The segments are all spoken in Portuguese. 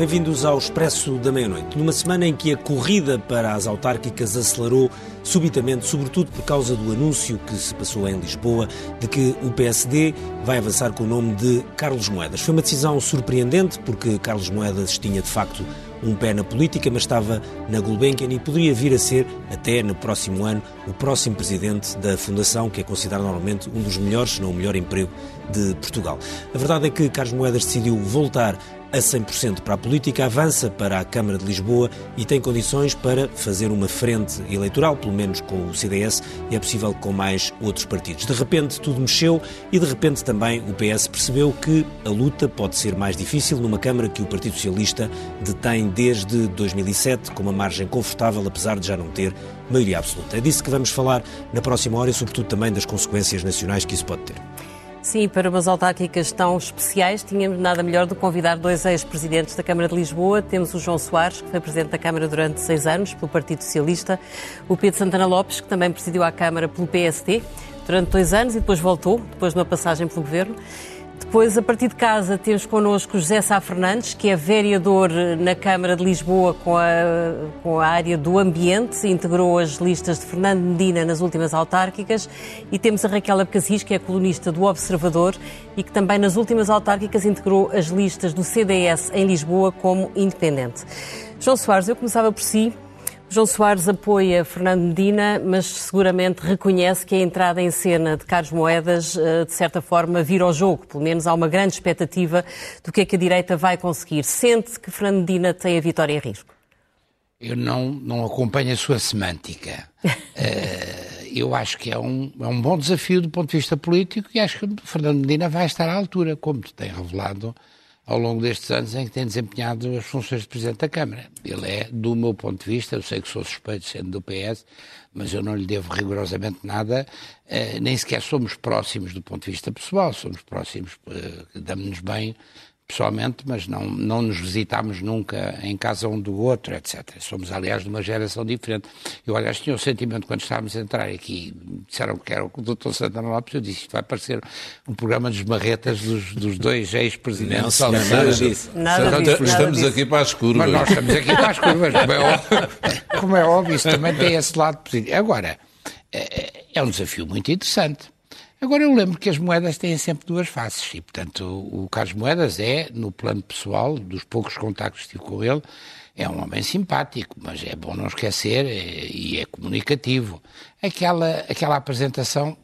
Bem-vindos ao Expresso da Meia-Noite. Numa semana em que a corrida para as autárquicas acelerou subitamente, sobretudo por causa do anúncio que se passou em Lisboa de que o PSD vai avançar com o nome de Carlos Moedas. Foi uma decisão surpreendente porque Carlos Moedas tinha de facto um pé na política, mas estava na Gulbenkian e poderia vir a ser, até no próximo ano, o próximo presidente da Fundação, que é considerado normalmente um dos melhores, se não o melhor emprego de Portugal. A verdade é que Carlos Moedas decidiu voltar a 100% para a política, avança para a Câmara de Lisboa e tem condições para fazer uma frente eleitoral, pelo menos com o CDS, e é possível com mais outros partidos. De repente tudo mexeu e de repente também o PS percebeu que a luta pode ser mais difícil numa Câmara que o Partido Socialista detém desde 2007, com uma margem confortável, apesar de já não ter maioria absoluta. É disso que vamos falar na próxima hora e, sobretudo, também das consequências nacionais que isso pode ter. Sim, para umas autárquicas tão especiais, tínhamos nada melhor do que convidar dois ex-presidentes da Câmara de Lisboa. Temos o João Soares, que foi presidente da Câmara durante seis anos pelo Partido Socialista, o Pedro Santana Lopes, que também presidiu a Câmara pelo PSD durante dois anos e depois voltou, depois de uma passagem pelo Governo. Depois, a partir de casa, temos connosco José Sá Fernandes, que é vereador na Câmara de Lisboa com a, com a área do ambiente, integrou as listas de Fernando Medina nas últimas autárquicas. E temos a Raquel Abcacis, que é colunista do Observador e que também nas últimas autárquicas integrou as listas do CDS em Lisboa como independente. João Soares, eu começava por si. João Soares apoia Fernando Medina, mas seguramente reconhece que a entrada em cena de Carlos Moedas, eh, de certa forma, vira ao jogo. Pelo menos há uma grande expectativa do que é que a direita vai conseguir. Sente que Fernando Medina tem a vitória em risco? Eu não, não acompanho a sua semântica. uh, eu acho que é um, é um bom desafio do ponto de vista político e acho que Fernando Medina vai estar à altura, como tem revelado ao longo destes anos em que tem desempenhado as funções de Presidente da Câmara. Ele é, do meu ponto de vista, eu sei que sou suspeito sendo do PS, mas eu não lhe devo rigorosamente nada, eh, nem sequer somos próximos do ponto de vista pessoal, somos próximos, eh, damos-nos bem pessoalmente, mas não, não nos visitámos nunca em casa um do outro, etc. Somos, aliás, de uma geração diferente. Eu, aliás, tinha o sentimento, quando estávamos a entrar aqui, disseram que era o Dr. Santana Lopes, eu disse, isto vai parecer um programa de esmarretas dos, dos dois ex-presidentes. Não, não, nada disso. Nada disso. Estamos nada aqui para as curvas. Mas nós estamos aqui para as curvas, como é óbvio. Como é óbvio, isso também tem esse lado positivo. Agora, é, é um desafio muito interessante Agora, eu lembro que as moedas têm sempre duas faces e, portanto, o, Carlos Moedas é, no plano pessoal, dos poucos contactos que tive com ele, é um homem simpático, mas é bom não esquecer é, e é comunicativo. Aquela, aquela apresentação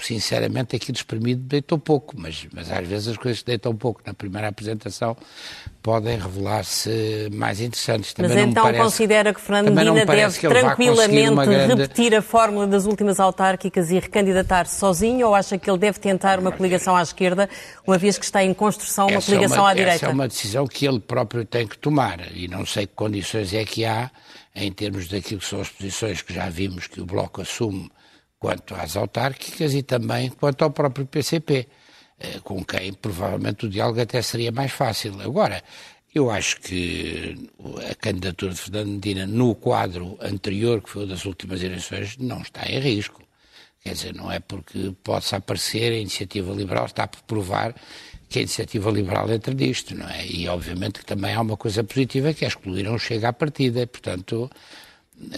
sinceramente, aquilo espremido deitou pouco, mas, mas às vezes as coisas deitam pouco na primeira apresentação podem revelar-se mais interessantes. Também mas então parece, considera que Fernando Medina deve tranquilamente grande... repetir a fórmula das últimas autárquicas e recandidatar-se sozinho ou acha que ele deve tentar uma coligação à esquerda, uma vez que está em construção uma essa coligação é uma, à direita? Essa é uma decisão que ele próprio tem que tomar e não sei que condições é que há em termos daquilo que são as posições que já vimos que o Bloco assume quanto às autárquicas e também quanto ao próprio PCP, com quem provavelmente o diálogo até seria mais fácil. Agora, eu acho que a candidatura de Fernando Medina no quadro anterior, que foi o das últimas eleições, não está em risco. Quer dizer, não é porque possa aparecer a iniciativa liberal, está por provar que a iniciativa liberal entra nisto, não é? E obviamente que também há uma coisa positiva que é excluir um chega à partida, portanto,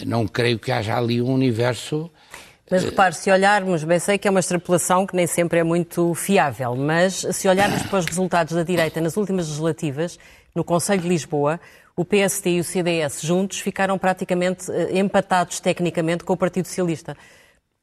não creio que haja ali um universo mas repare, se olharmos, bem sei que é uma extrapolação que nem sempre é muito fiável, mas se olharmos para os resultados da direita nas últimas legislativas, no Conselho de Lisboa, o PSD e o CDS juntos ficaram praticamente eh, empatados tecnicamente com o Partido Socialista.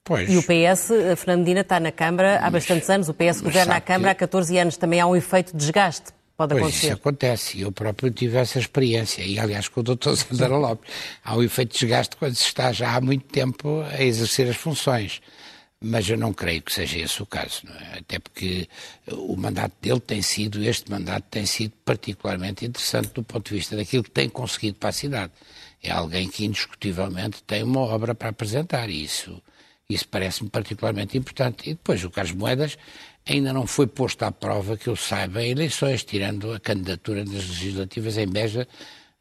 Pois. E o PS, a Fernandina, está na Câmara há bastantes anos, o PS governa a Câmara que... há 14 anos. Também há um efeito de desgaste Pode pois acontecer. isso acontece. Eu próprio tive essa experiência. E, aliás, com o Dr. Sandra Lopes. Há um efeito de desgaste quando se está já há muito tempo a exercer as funções. Mas eu não creio que seja esse o caso. É? Até porque o mandato dele tem sido, este mandato tem sido particularmente interessante do ponto de vista daquilo que tem conseguido para a cidade. É alguém que indiscutivelmente tem uma obra para apresentar e isso, isso parece-me particularmente importante. E depois o Carlos Moedas ainda não foi posto à prova, que eu saiba, eleições, tirando a candidatura das legislativas em Beja,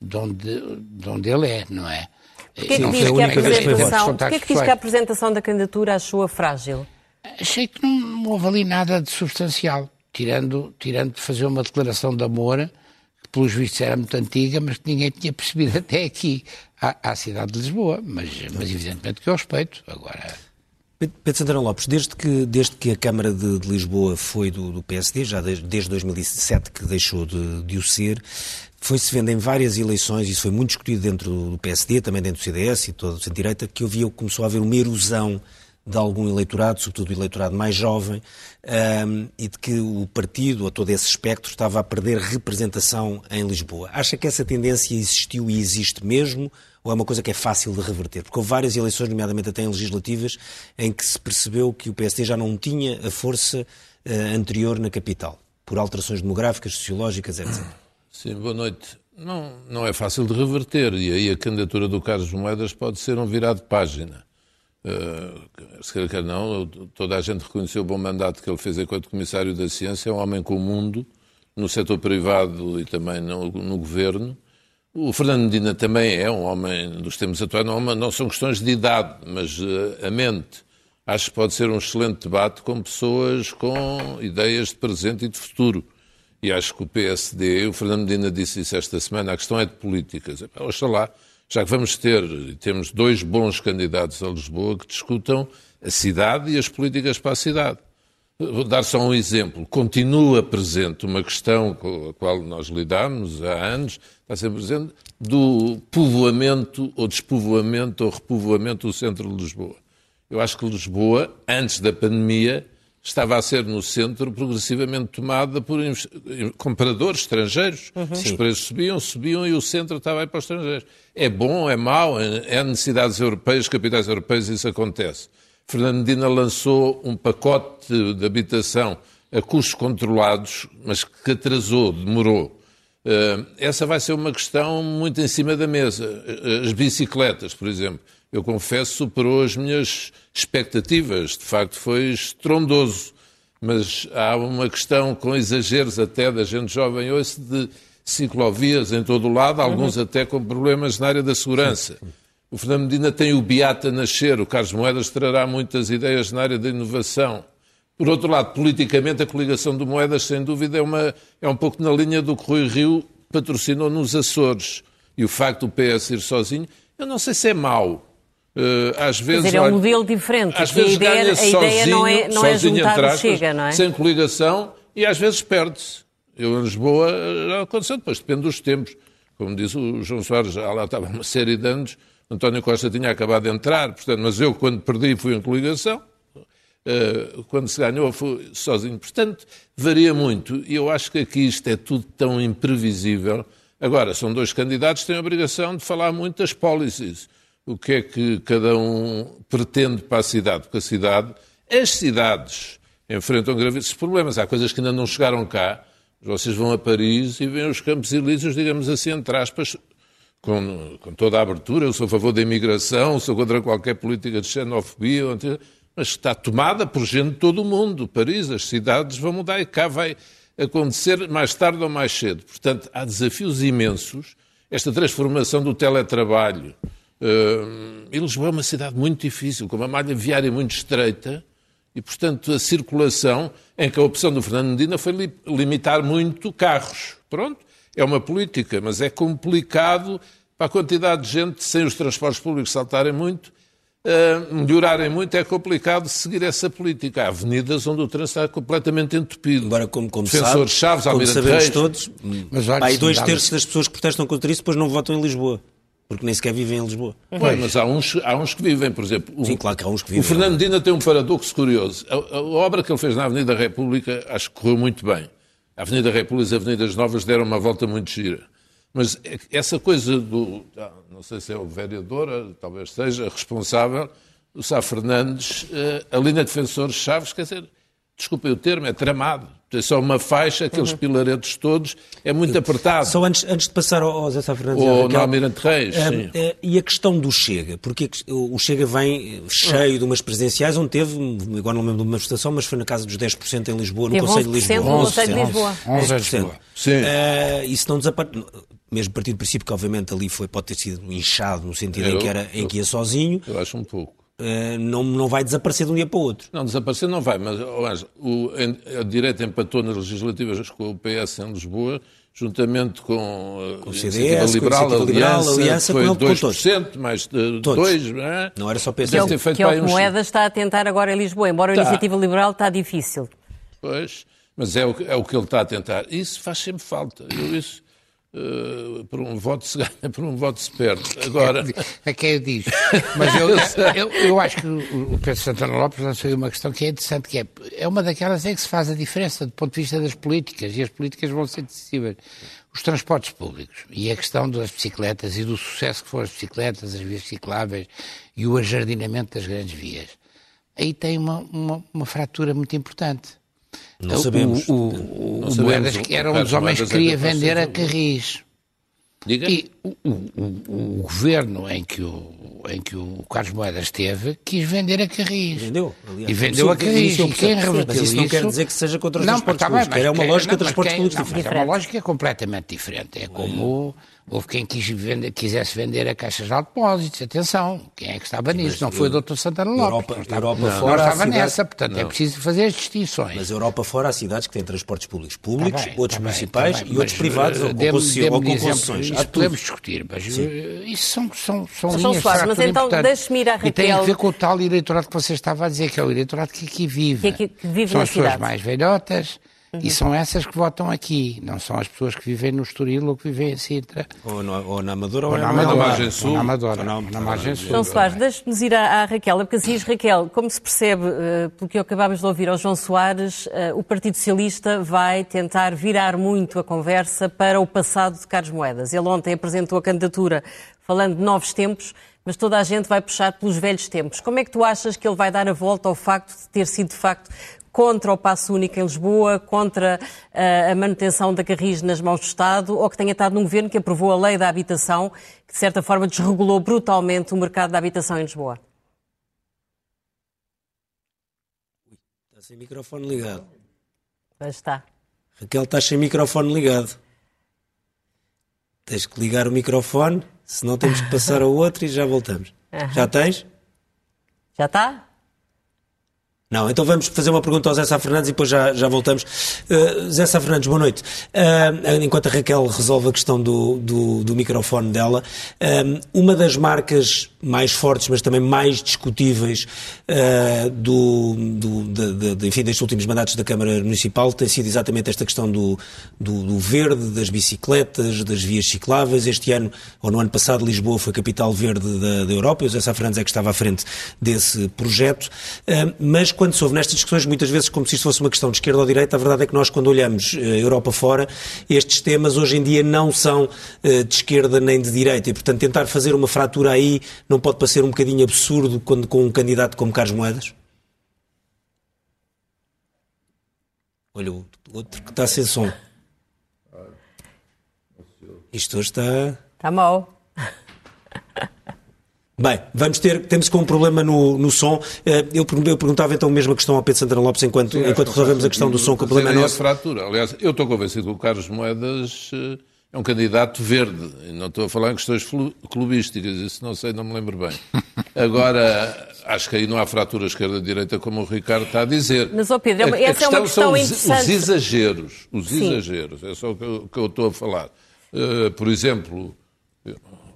de onde, de onde ele é, não é? Porquê que, diz que, a apresentação, porquê que diz que a apresentação da candidatura achou frágil? Achei que não, não houve ali nada de substancial, tirando, tirando de fazer uma declaração de amor, que que pelos vistos era muito antiga, mas que ninguém tinha percebido até aqui, à, à cidade de Lisboa. Mas, mas evidentemente que eu respeito. Agora. Pedro Santana Lopes, desde que, desde que a Câmara de, de Lisboa foi do, do PSD, já desde, desde 2007 que deixou de, de o ser, foi-se vendo em várias eleições, isso foi muito discutido dentro do PSD, também dentro do CDS e todo o centro-direita, que havia, começou a haver uma erosão de algum eleitorado, sobretudo o eleitorado mais jovem, um, e de que o partido, ou todo esse espectro, estava a perder representação em Lisboa. Acha que essa tendência existiu e existe mesmo, ou é uma coisa que é fácil de reverter? Porque houve várias eleições, nomeadamente até em legislativas, em que se percebeu que o PSD já não tinha a força uh, anterior na capital, por alterações demográficas, sociológicas, etc. Sim, boa noite. Não, não é fácil de reverter, e aí a candidatura do Carlos Moedas pode ser um virado de página. Uh, se quer quer não, toda a gente reconheceu o bom mandato que ele fez enquanto Comissário da Ciência, é um homem com o mundo, no setor privado e também no, no governo. O Fernando Medina também é um homem dos tempos atuais, não, não são questões de idade, mas uh, a mente. Acho que pode ser um excelente debate com pessoas com ideias de presente e de futuro. E acho que o PSD, o Fernando Medina disse isso esta semana, a questão é de políticas. Oxalá já que vamos ter, temos dois bons candidatos a Lisboa que discutam a cidade e as políticas para a cidade. Vou dar só um exemplo. Continua presente uma questão com a qual nós lidamos há anos, está sempre presente, do povoamento ou despovoamento ou repovoamento do centro de Lisboa. Eu acho que Lisboa, antes da pandemia, estava a ser no centro progressivamente tomada por compradores estrangeiros. Uhum. Os preços subiam, subiam e o centro estava aí para os estrangeiros. É bom, é mau, é necessidades europeias, capitais europeias, isso acontece. Fernando Medina lançou um pacote de habitação a custos controlados, mas que atrasou, demorou. Uh, essa vai ser uma questão muito em cima da mesa. As bicicletas, por exemplo eu confesso, superou as minhas expectativas. De facto, foi estrondoso. Mas há uma questão com exageros até da gente jovem hoje de ciclovias em todo o lado, alguns uhum. até com problemas na área da segurança. O Fernando Medina tem o Beata nascer, o Carlos Moedas trará muitas ideias na área da inovação. Por outro lado, politicamente, a coligação do Moedas, sem dúvida, é, uma, é um pouco na linha do que Rui Rio patrocinou nos Açores. E o facto do PS ir sozinho, eu não sei se é mau, Uh, às vezes, dizer, é um modelo diferente. Às vezes a ideia, a sozinho, ideia não é, não é juntar aspas, Chega, não é? Sem coligação e às vezes perde-se. Eu em Lisboa já aconteceu, depois depende dos tempos. Como disse o João Soares, já lá estava uma série de anos, António Costa tinha acabado de entrar, portanto, mas eu quando perdi fui em coligação, uh, quando se ganhou fui sozinho. Portanto, varia muito e eu acho que aqui isto é tudo tão imprevisível. Agora, são dois candidatos que têm a obrigação de falar muito das policies o que é que cada um pretende para a cidade, porque a cidade, as cidades enfrentam gravíssimos problemas. Há coisas que ainda não chegaram cá. Vocês vão a Paris e veem os campos elíseos, digamos assim, entre aspas, com, com, toda a abertura. Eu sou a favor da imigração, sou contra qualquer política de xenofobia, mas está tomada por gente de todo o mundo. Paris, as cidades vão mudar e cá vai acontecer mais tarde ou mais cedo. Portanto, há desafios imensos. Esta transformação do teletrabalho, Uh, e Lisboa é uma cidade muito difícil, com uma malha viária muito estreita, e, portanto, a circulação, em que a opção do Fernando Medina foi li limitar muito carros. Pronto, é uma política, mas é complicado para a quantidade de gente, sem os transportes públicos saltarem muito, uh, melhorarem muito, é complicado seguir essa política. Há avenidas onde o trânsito está completamente entupido. Agora, como, como Defensores sabe, Chaves, como sabemos Reis, todos, mas, olha, aí dois terços das pessoas que protestam contra isso depois não votam em Lisboa porque nem sequer vivem em Lisboa. Pois, mas há uns, há uns que vivem, por exemplo. O, Sim, claro que há uns que vivem. O Fernando Dina tem um paradoxo curioso. A, a, obra que ele fez na Avenida República acho que correu muito bem. A Avenida República e as Avenidas Novas deram uma volta muito gira. Mas essa coisa do. Ah, não sei se é o vereador, talvez seja, responsável, o Sá Fernandes, eh, a linha de defensores Chaves, quer dizer, desculpem o termo, é tramado. É só uma faixa, aqueles uhum. pilaretes todos, é muito apertado. Só antes, antes de passar ao, ao Zé Sá Fernandes... Ou no Almirante Reis, uh, sim. Uh, e a questão do Chega? Porque o Chega vem cheio de umas presidenciais, onde teve, agora não lembro de uma manifestação, mas foi na casa dos 10% em Lisboa, no Conselho de Lisboa. No Conselho de Lisboa. 11%. 11%. Lisboa. Sim. Uh, isso não desaparece mesmo partido do princípio que obviamente ali foi, pode ter sido inchado no sentido eu, em, que era, em que ia sozinho. Eu acho um pouco. Eh, não, não vai desaparecer de um dia para o outro. Não, desaparecer não vai, mas oh, o, a direita empatou nas legislativas com o PS em Lisboa juntamente com, com o CDS, Liberal, com a Liberal, Aliança, Aliança foi com 2%, mais de 2%, não, é? não era só PC. Que é o, que, que, é o que Moedas está a tentar agora em Lisboa, embora tá. a Iniciativa Liberal está difícil. Pois, mas é o, é o que ele está a tentar. Isso faz sempre falta. Eu, isso, Uh, por um voto se ganha, por um voto se perde. Agora. É quem eu digo. Mas eu, eu, eu, acho que o Pedro Santana Lopes lançou uma questão que é interessante, que é, é uma daquelas em que se faz a diferença do ponto de vista das políticas, e as políticas vão ser decisivas. Os transportes públicos e a questão das bicicletas e do sucesso que foram as bicicletas, as vias cicláveis e o ajardinamento das grandes vias. Aí tem uma, uma, uma fratura muito importante não sabemos. O, o, o, o Moedas, que era um dos homens que queria vender a Carris. Diga. E o, o, governo em que o, em que o Carlos Moedas esteve quis vender a Carris. Vendeu. Aliás, e vendeu a Carris. E quem reverteu Mas isso não quer dizer que seja contra os não, transportes tá públicos. é uma lógica de transportes públicos diferente. É uma lógica completamente diferente. É como... Houve quem quis vender, quisesse vender a caixas de depósitos. Atenção, quem é que estava nisso? Não foi o Dr. Santana Lopes. Europa, não estava, Europa não, fora. Não estava nessa, portanto é é preciso fazer as distinções. Mas Europa fora há cidades que têm transportes públicos públicos, tá bem, outros tá municipais bem, tá bem, e outros privados ou, com, ou com concessões. Podemos discutir, mas Sim. Eh, isso são, são, são linhas Soares, Mas então deixe-me ir à Raquel. E tem a ver com o tal eleitorado que você estava a dizer, que é o eleitorado que aqui vive. Que, que vive são as pessoas mais velhotas, Uhum. E são essas que votam aqui, não são as pessoas que vivem no Estoril ou que vivem em Sintra. Ou, no, ou na Amadora ou, ou na, Amadora. Margem Sul. Ou na Amadora. Ou na, na Margem Sul. João Soares, deixe-nos ir à, à, Raquel, porque assim, Raquel, como se percebe, uh, pelo que acabámos de ouvir ao João Soares, uh, o Partido Socialista vai tentar virar muito a conversa para o passado de Carlos Moedas. Ele ontem apresentou a candidatura falando de novos tempos, mas toda a gente vai puxar pelos velhos tempos. Como é que tu achas que ele vai dar a volta ao facto de ter sido, de facto, contra o passo único em Lisboa, contra uh, a manutenção da Carris nas mãos do Estado, ou que tenha estado num governo que aprovou a lei da habitação, que de certa forma desregulou brutalmente o mercado da habitação em Lisboa? Está sem microfone ligado. Mas está. Raquel, estás sem microfone ligado. Tens que ligar o microfone, senão temos que passar ao outro e já voltamos. Uhum. Já tens? Já está? Não, então vamos fazer uma pergunta ao Zé Sá Fernandes e depois já, já voltamos. Uh, Zé Sá Fernandes, boa noite. Uh, enquanto a Raquel resolve a questão do, do, do microfone dela, uh, uma das marcas mais fortes, mas também mais discutíveis do, do, de, de, enfim, destes últimos mandatos da Câmara Municipal tem sido exatamente esta questão do, do, do, verde, das bicicletas, das vias cicláveis. Este ano, ou no ano passado, Lisboa foi capital verde da, da Europa e o Zé Sá Fernandes é que estava à frente desse projeto. mas quando se ouve nestas discussões, muitas vezes como se isto fosse uma questão de esquerda ou direita, a verdade é que nós, quando olhamos eh, Europa fora, estes temas hoje em dia não são eh, de esquerda nem de direita. E, portanto, tentar fazer uma fratura aí não pode parecer um bocadinho absurdo quando, com um candidato como Carlos Moedas? Olha, o outro que está sem som. Isto hoje está. Está mal. Bem, vamos ter, temos com um problema no, no som. Eh, eu, eu perguntava então a mesma questão ao Pedro Santana Lopes enquanto, Sim, enquanto resolvemos a questão do som, que o problema é nosso. fratura. Aliás, eu estou convencido que o Carlos Moedas eh, é um candidato verde. Não estou a falar em questões clubísticas, isso não sei, não me lembro bem. Agora, acho que aí não há fratura esquerda-direita, como o Ricardo está a dizer. Mas, ó Pedro, a, essa é uma questão são interessante. Os exageros, os Sim. exageros, é só o que eu, que eu estou a falar. Uh, por exemplo,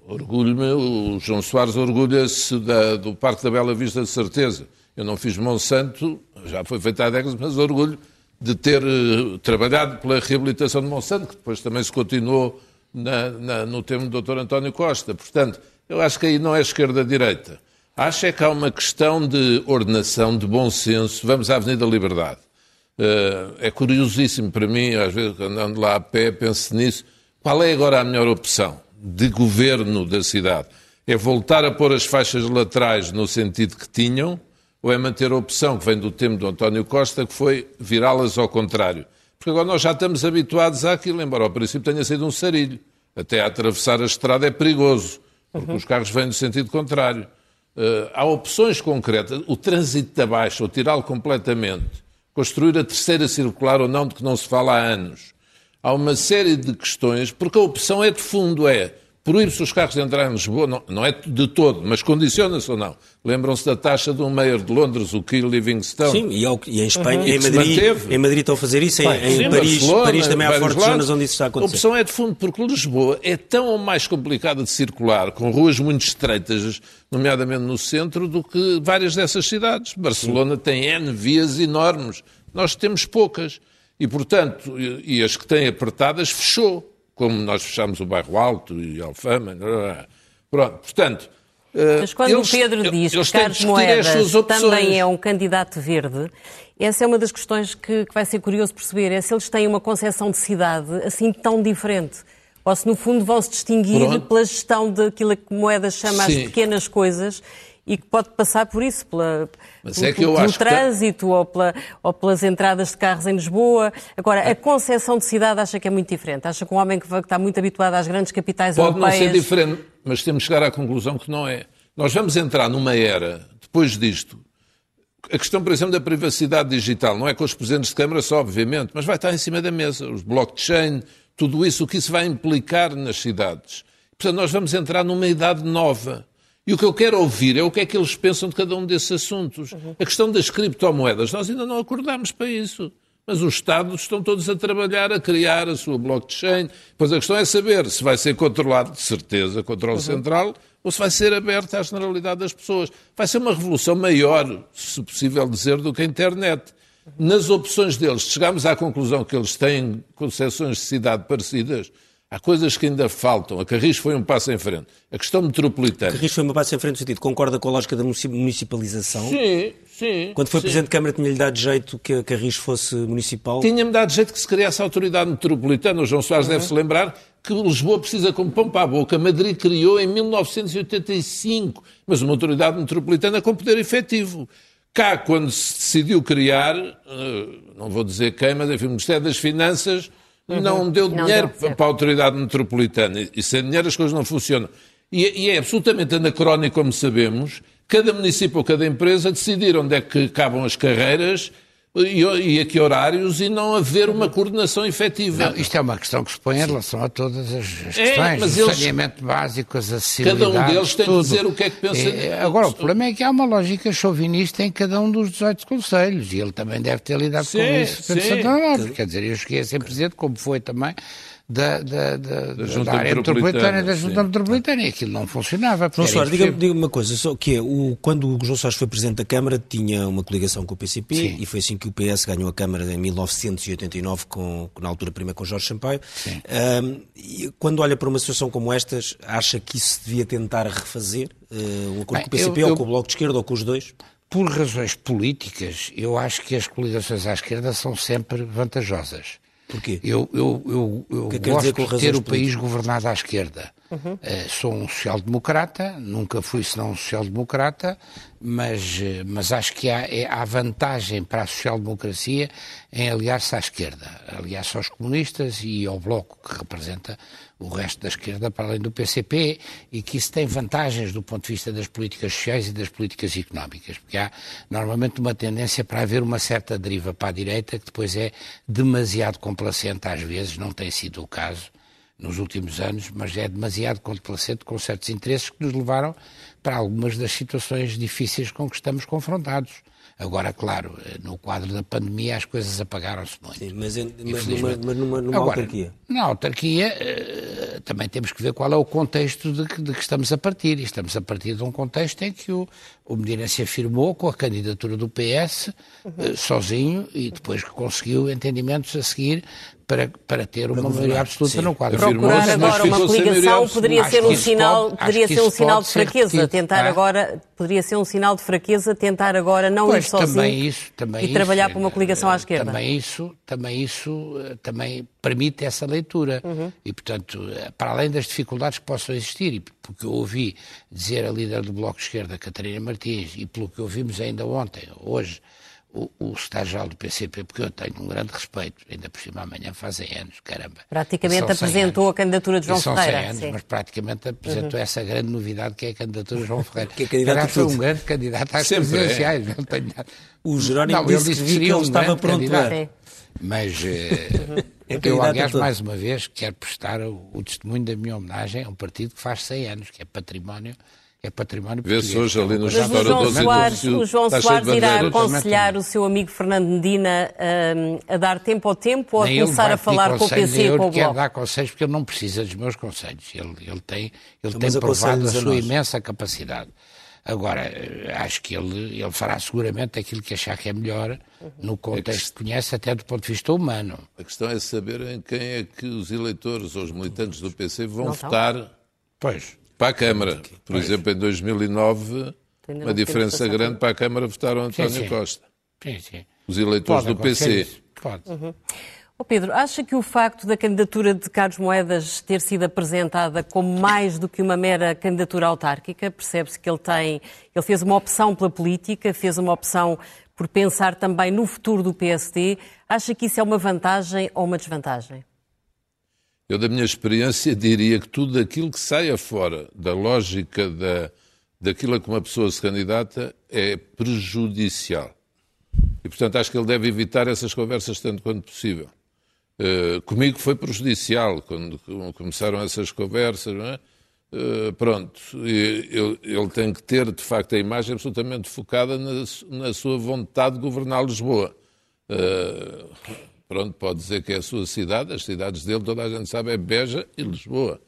Orgulho-me, o João Soares orgulha-se do Parque da Bela Vista de certeza. Eu não fiz Monsanto, já foi feito há décadas, mas orgulho de ter uh, trabalhado pela reabilitação de Monsanto, que depois também se continuou na, na, no tempo do Dr. António Costa. Portanto, eu acho que aí não é esquerda-direita. Acho é que há uma questão de ordenação, de bom senso. Vamos à Avenida Liberdade. Uh, é curiosíssimo para mim, às vezes, andando lá a pé, penso nisso. Qual é agora a melhor opção? De governo da cidade é voltar a pôr as faixas laterais no sentido que tinham, ou é manter a opção que vem do tempo do António Costa, que foi virá-las ao contrário? Porque agora nós já estamos habituados àquilo, embora ao princípio tenha sido um sarilho. Até atravessar a estrada é perigoso, porque uhum. os carros vêm no sentido contrário. Uh, há opções concretas. O trânsito da Baixa, ou tirá-lo completamente, construir a terceira circular ou não, de que não se fala há anos há uma série de questões, porque a opção é de fundo, é Proíbe-se os carros de entrar em Lisboa, não, não, é de todo, mas condiciona-se ou não? Lembram-se da taxa de um mayor de Londres, o Key Livingstone? Sim, e, ao, e em Espanha, uhum. em, Madrid, em Madrid estão a fazer isso, em, em Paris, Paris também há fortes zonas onde isso está a acontecer. A opção é de fundo, porque Lisboa é tão ou mais complicada de circular, com ruas muito estreitas, nomeadamente no centro, do que várias dessas cidades. Barcelona Sim. tem N vias enormes, nós temos poucas. E, portanto, e, e as que têm apertadas, fechou como nós fechamos o Bairro Alto e Alfama. Pronto, portanto. Eh, Mas quando eles, o Pedro diz que Carlos Moedas também é um candidato verde, essa é uma das questões que, que vai ser curioso perceber, é se eles têm uma concepção de cidade assim tão diferente. Ou se, no fundo, vão se distinguir Pronto. pela gestão daquilo que Moedas chama Sim. as pequenas coisas e que pode passar por isso, pela, Mas é pelo, pelo trânsito que... ou, pela, ou, pelas entradas de carros em Lisboa. Agora, a concepção de cidade acha que é muito diferente. Acha que um homem que está muito habituado às grandes capitais pode europeias... Pode não ser diferente, mas temos que chegar à conclusão que não é. Nós vamos entrar numa era, depois disto, a questão, por exemplo, da privacidade digital, não é com os presidentes de Câmara só, obviamente, mas vai estar em cima da mesa. Os blockchain, tudo isso, o que isso vai implicar nas cidades. Portanto, nós vamos entrar numa idade nova e o que eu quero ouvir é o que é que eles pensam de cada um desses assuntos. Uhum. A questão das criptomoedas, nós ainda não acordámos para isso. Mas os Estados estão todos a trabalhar, a criar a sua blockchain. Pois a questão é saber se vai ser controlado, de certeza, controle uhum. central, ou se vai ser aberto à generalidade das pessoas. Vai ser uma revolução maior, se possível dizer, do que a internet. Nas opções deles, chegamos à conclusão que eles têm concepções de cidade parecidas, Há coisas que ainda faltam. A Carris foi um passo em frente. A questão metropolitana. A Carris foi um passo em frente no sentido. Concorda com a lógica da municipalização? Sim, sim. Quando foi sim. Presidente de Câmara, tinha-lhe dado jeito que a Carris fosse municipal? Tinha-me dado jeito que se criasse a autoridade metropolitana. O João Soares uhum. deve-se lembrar que Lisboa precisa como pão para a boca. Madrid criou em 1985, mas uma autoridade metropolitana com poder efetivo. Cá, quando se decidiu criar, eh, não vou dizer quem, mas enfim, o Ministério das Finanças. Não deu dinheiro não deu para a autoridade metropolitana. E sem dinheiro as coisas não funcionam. E, e, é absolutamente anacrónico, como sabemos, cada município ou cada empresa decidir onde é que acabam as carreiras e, e a que horários e não haver uma coordenação efetiva. Não, isto é uma questão que se põe em relação a todas as, é, questões, mas o saneamento básico, as acessibilidades, Cada um deles tem tudo. de dizer o que é que pensa. É, agora, o problema é que há uma lógica chauvinista em cada um dos 18 conselhos e ele também deve ter lidado sim, com isso. Sim. Quer dizer, eu cheguei a ser presidente, como foi também, da, da, da, da, Junta da área metropolitana e da Junta sim. Metropolitana e aquilo não funcionava. João Soares, diga-me diga uma coisa, só que é, o, quando o João Soares foi Presidente da Câmara tinha uma coligação com o PCP sim. e foi assim que o PS ganhou a Câmara em 1989, com, na altura primeiro com Jorge Sampaio. Um, e quando olha para uma situação como estas, acha que isso se devia tentar refazer? Uh, um acordo Bem, com o PCP eu, ou eu... com o Bloco de Esquerda ou com os dois? Por razões políticas, eu acho que as coligações à esquerda são sempre vantajosas. Porquê? Eu, eu, eu, eu que gosto de ter o país governado à esquerda. Uhum. Uh, sou um social-democrata, nunca fui senão um social-democrata, mas, uh, mas acho que há, é, há vantagem para a social-democracia em aliar-se à esquerda, aliar-se aos comunistas e ao Bloco, que representa o resto da esquerda, para além do PCP, e que isso tem vantagens do ponto de vista das políticas sociais e das políticas económicas, porque há normalmente uma tendência para haver uma certa deriva para a direita, que depois é demasiado complacente às vezes, não tem sido o caso nos últimos anos, mas é demasiado complacente com certos interesses que nos levaram para algumas das situações difíceis com que estamos confrontados. Agora, claro, no quadro da pandemia as coisas apagaram-se muito. Sim, mas, mas, numa, mas numa, numa Agora, autarquia? Na autarquia uh, também temos que ver qual é o contexto de que, de que, estamos a partir. E estamos a partir de um contexto em que o, o Medina se afirmou com a candidatura do PS uh, sozinho e depois que conseguiu entendimentos a seguir para, para ter uma maioria absoluta Sim. no quadro. Procurar agora uma coligação poderia ser um sinal, pode, poderia ser um sinal de fraqueza. Tentar ah. agora, poderia ser um sinal de fraqueza tentar agora não pois, ir sozinho também isso, também e trabalhar isso, para uma coligação à esquerda. Também isso, também isso eh, também permite essa leitura. Uhum. E, portanto, eh, para além das dificuldades que possam existir, e porque eu ouvi dizer a líder do Bloco de Esquerda, Catarina Martins, e pelo que ouvimos ainda ontem, hoje, o, o do PCP, porque eu tenho um grande respeito, ainda por cima amanhã fazem anos, caramba. Praticamente apresentou a candidatura de João são Ferreira. 100 anos, sim. mas praticamente apresentou uhum. essa grande novidade que é a candidatura de João Ferreira. que é candidato foi um grande candidato às Sempre é. presidenciais. Não tenho... O Jerónimo Não, disse disse que que ele um estava pronto candidato. a... Sim. Mas eh, É eu, aliás, mais uma vez, quero prestar o, o testemunho da minha homenagem a um partido que faz 100 anos, que é património, é património Vê-se português. hoje ali nos Mas o restauradores o João Soares irá aconselhar o seu amigo Fernando Medina hum, a dar tempo ao tempo ou a Nem ele começar a falar com o PC e eu com o lhe quero Bloco? dar conselhos porque ele não precisa dos meus conselhos. Ele, ele tem, ele Mas tem provado a a sua imensa capacidade. Agora, eh, acho que ele, ele fará seguramente aquilo que achar que é melhor no contexto que conhece, até do ponto de vista humano. A questão é saber em quem é que os eleitores ou os militantes do PC vão Não estão? votar Pois. Para a Câmara. Por exemplo, em 2009, Ainda uma diferença grande para a Câmara votaram António sim. Costa. Sim, sim. Os eleitores Pode do PC. isso. Pode. Ó Pedro, acha que o facto da candidatura de Carlos Moedas ter sido apresentada como mais do que uma mera candidatura autárquica, percebe-se que ele tem, ele fez uma opção pela política, fez uma opção por pensar também no futuro do PSD, acha que isso é uma vantagem ou uma desvantagem? Eu, da minha experiência, diria que tudo aquilo que saia fora da lógica da, daquilo a que uma pessoa se candidata é prejudicial. E, portanto, acho que ele deve evitar essas conversas tanto quanto possível. Eh, comigo foi prejudicial quando começaram essas conversas, não é? Eh, pronto, ele, ele tem que ter, de facto, a imagem absolutamente focada na, na sua vontade de governar Lisboa. Eh, pronto, pode dizer que é a sua cidade, as cidades dele, toda a gente sabe, é Beja e Lisboa.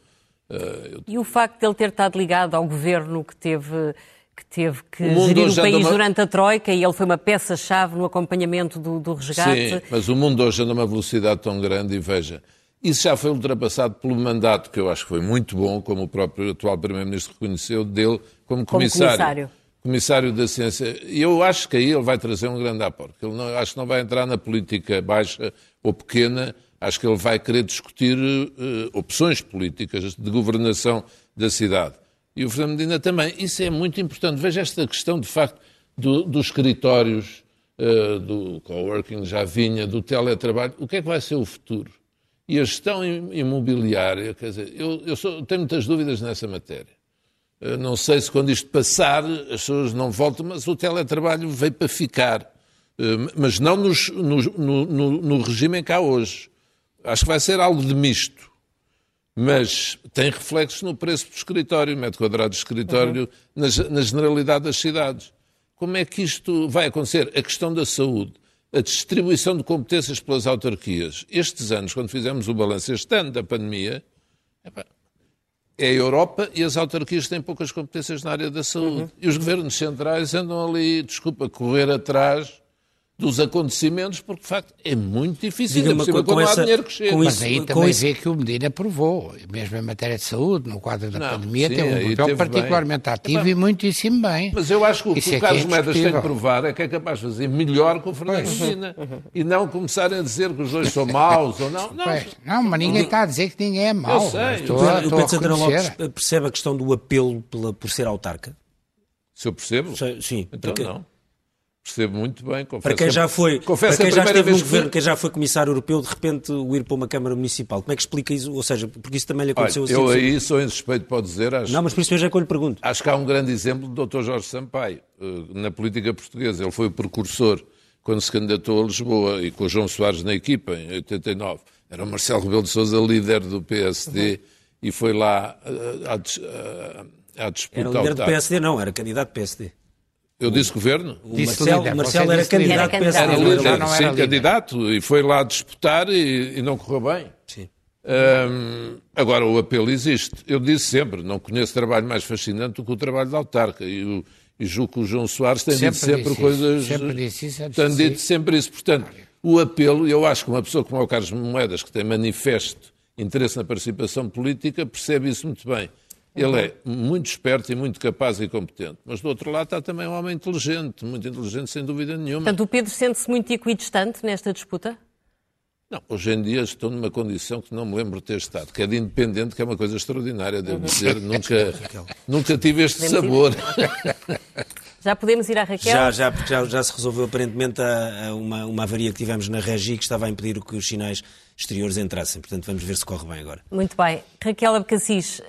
Eh, eu- E o facto de ele ter estado ligado ao governo que teve que, teve que O gerir o país uma- durante a Troika e ele foi uma peça-chave no acompanhamento do, do resgate. Sim, mas o mundo hoje anda a uma velocidade tão grande e veja, isso já foi ultrapassado pelo mandato, que eu acho que foi muito bom, como o próprio atual Primeiro-Ministro reconheceu, dele como comissário. comissário. Comissário da Ciência. E eu acho que aí ele vai trazer um grande aporte. Ele não, acho que não vai entrar na política baixa ou pequena, acho que ele vai querer discutir eh, opções políticas de governação da cidade. E o Fernando Medina também. Isso é muito importante. Veja esta questão, de facto, do- dos escritórios, eh, do coworking já vinha, do teletrabalho. O que é que vai ser o futuro? E a gestão im- imobiliária, quer dizer, eu, eu sou- tenho muitas dúvidas nessa matéria. Eh, Não sei se quando isto passar as pessoas não voltam, mas o teletrabalho veio para ficar. Eh, Mas não nos- no, no- no regime em que há hoje. Acho que vai ser algo de misto. Mas tem reflexos no preço do escritório, metro quadrado de escritório, na, ge- na generalidade das cidades. Como é que isto vai acontecer? A questão da saúde, a distribuição de competências pelas autarquias. Estes anos, quando fizemos o balanço este ano da pandemia, é a Europa e as autarquias têm poucas competências na área da saúde. E os governos centrais andam ali, desculpa, correr atrás dos acontecimentos, porque de facto é muito difícil. Por cima, com- com quando não há essa- dinheiro que chega. com Mas aí com também isso- vê que o Medina provou, mesmo em matéria de saúde, no quadro da Não, pandemia, sim, tem um papel particularmente bem. ativo Epá, e muitíssimo bem. Mas eu acho que o Isso que é o que é Carlos Moedas tem de provar é que é capaz de fazer melhor que o Fernando Medina. E não começarem a dizer que os dois são maus ou não. Não, Pois, não, mas ninguém está a dizer que ninguém é mau. sei. mas Estou, O Pedro, o Pedro Santana Lopes percebe a questão do apelo pela- por ser autarca? se eu percebo, Sei- Sim. então porque- não. Percebo muito bem. Confesso Para quem que- já foi, confesso para quem que já a esteve no vez que governo, quem já foi comissário europeu, de repente o ir para uma Câmara Municipal. Como é que explica isso? Ou seja, porque isso também lhe Olha, aconteceu assim. eu aí sou insuspeito para dizer, acho, Não, mas por isso mesmo é que eu lhe pergunto. acho que há um grande exemplo do Dr. Jorge Sampaio eh, na política portuguesa. Ele foi o precursor quando se candidatou a Lisboa e com o João Soares na equipa, em 89. Era o Marcelo Rebelo de Sousa líder do PSD e foi lá eh, à disputa Era líder do. PSD, não, era candidato do PSD. Eu disse governo? O Disse Marcelo, líder, o Marcelo era disse candidato. Era não Era era líder, não era sim, líder. candidato, e foi lá disputar e, e não correu bem. Sim. Hum, agora, o apelo existe. Eu disse sempre, não conheço trabalho mais fascinante do que o trabalho da autarca. E, o, e julgo que o João Soares tem Sempre dito sempre disse isso, coisas... sempre disse isso antes Tem dito sempre isso. Portanto, o apelo, eu acho que uma pessoa como é o Carlos Moedas, que tem manifesto interesse na participação política, percebe isso muito bem. Ele é muito esperto e muito capaz e competente. Mas do outro lado está também um homem inteligente, muito inteligente, sem dúvida nenhuma. Portanto, o Pedro sente-se muito equidistante nesta disputa? Não, hoje em dia estou numa condição que não me lembro de ter estado, que é de independente, que é uma coisa extraordinária, devo dizer. Nunca, nunca tive este sabor. Já podemos ir à Raquel? Já, já, porque já, já se resolveu aparentemente a, a uma, uma avaria que tivemos na Regi que estava a impedir que os sinais exteriores entrassem. Portanto, vamos ver se corre bem agora. Muito bem. Raquel Abcacis, uh,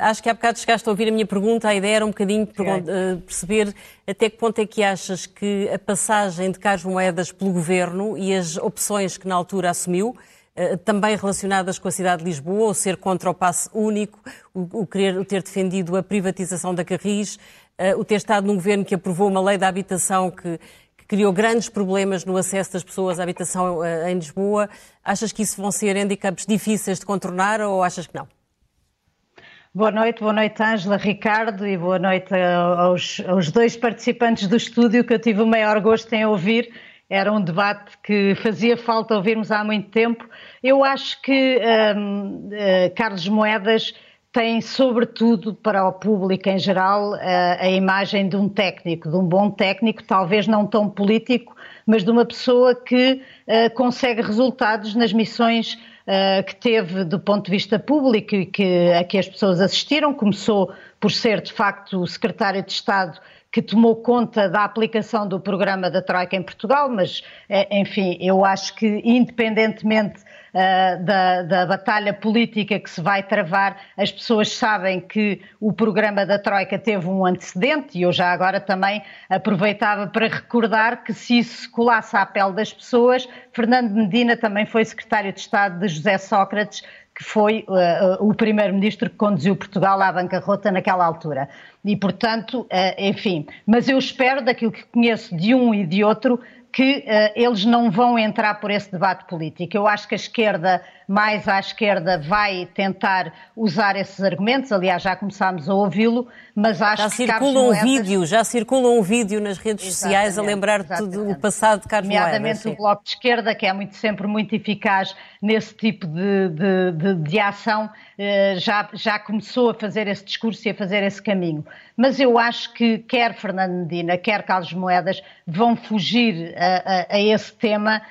acho que há bocado chegaste a ouvir a minha pergunta. A ideia era um bocadinho uh, perceber até que ponto é que achas que a passagem de Carlos Moedas pelo governo e as opções que na altura assumiu eh, também relacionadas com a cidade de Lisboa, o ser contra o passe único, o, o querer o ter defendido a privatização da Carris, uh, o ter estado num governo que aprovou uma lei da habitação que criou grandes problemas no acesso das pessoas à habitação uh, em Lisboa. Achas que isso vão ser handicaps difíceis de contornar ou achas que não? Boa noite, boa noite Ângela, Ricardo e boa noite aos, aos dois participantes do estúdio que eu tive o maior gosto em ouvir era um debate que fazia falta ouvirmos há muito tempo. Eu acho que um, uh, eh, Carlos Moedas tem, sobretudo para o público em geral, uh, a imagem de um técnico, de um bom técnico, talvez não tão político, mas de uma pessoa que uh, consegue resultados nas missões que teve do ponto de vista público e que, a que as pessoas assistiram. Começou por ser, de facto, o secretário de Estado que tomou conta da aplicação do programa da Troika em Portugal, mas, eh, enfim, eu acho que, independentemente uh, da, da, batalha política que se vai travar, as pessoas sabem que o programa da Troika teve um antecedente, e eu já agora também aproveitava para recordar que, se isso colasse à pele das pessoas, Fernando Medina também foi secretário de Estado de José Sócrates que foi uh, o primeiro-ministro que conduziu Portugal à bancarrota naquela altura. E, portanto, uh, enfim, mas eu espero, daquilo que conheço de um e de outro, que uh, eles não vão entrar por esse debate político. Eu acho que a esquerda, mais à esquerda, vai tentar usar esses argumentos. Aliás, já começámos a ouvi-lo, mas acho já que circula um Moedas... vídeo, já circula um vídeo nas redes exatamente, sociais a lembrar do passado de Carlos Nomeadamente o Bloco de Esquerda, que é muito, sempre muito eficaz nesse tipo de, de, de, de ação, uh, já, já começou a fazer esse discurso e a fazer esse caminho. Mas eu acho que quer Fernando Medina, quer Carlos Moedas vão fugir a, a, a esse tema,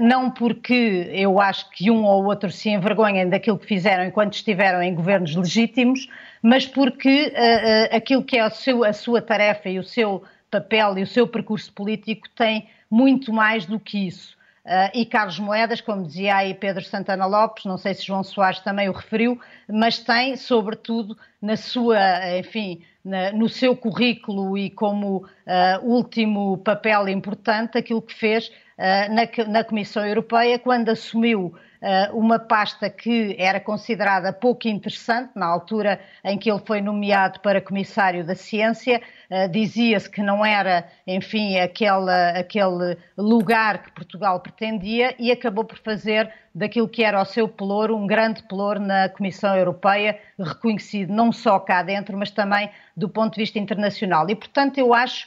não porque eu acho que um ou outro se envergonhem daquilo que fizeram enquanto estiveram em governos legítimos, mas porque uh, uh, aquilo que é a, seu, a sua tarefa e o seu papel e o seu percurso político tem muito mais do que isso. Uh, e Carlos Moedas, como dizia aí Pedro Santana Lopes, não sei se João Soares também o referiu, mas tem, sobretudo, na sua, enfim, na, no seu currículo e como uh, último papel importante, aquilo que fez na, na Comissão Europeia quando assumiu uh, uma pasta que era considerada pouco interessante na altura em que ele foi nomeado para comissário da ciência. Uh, Dizia-se que não era, enfim, aquele, aquele lugar que Portugal pretendia e acabou por fazer daquilo que era o seu pelour, um grande pelour na Comissão Europeia, reconhecido não só cá dentro, mas também do ponto de vista internacional. E, portanto, eu acho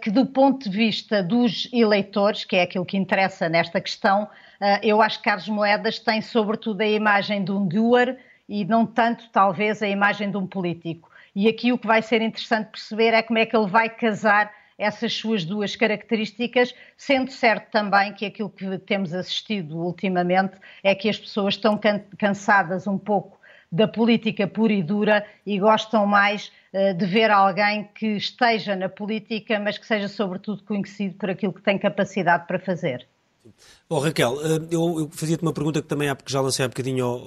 que do ponto de vista dos eleitores, que é aquilo que interessa nesta questão, ah, eu acho que Carlos Moedas tem sobretudo a imagem de um doer e não tanto, talvez, a imagem de um político. E aqui o que vai ser interessante perceber é como é que ele vai casar essas suas duas características, sendo certo também que aquilo que temos assistido ultimamente é que as pessoas estão cansadas um pouco da política pura e dura e gostam mais de ver alguém que esteja na política, mas que seja sobretudo conhecido por aquilo que tem capacidade para fazer. Oh, Raquel, eh, eu, fazia-te uma pergunta que também há, já lancei há bocadinho ao,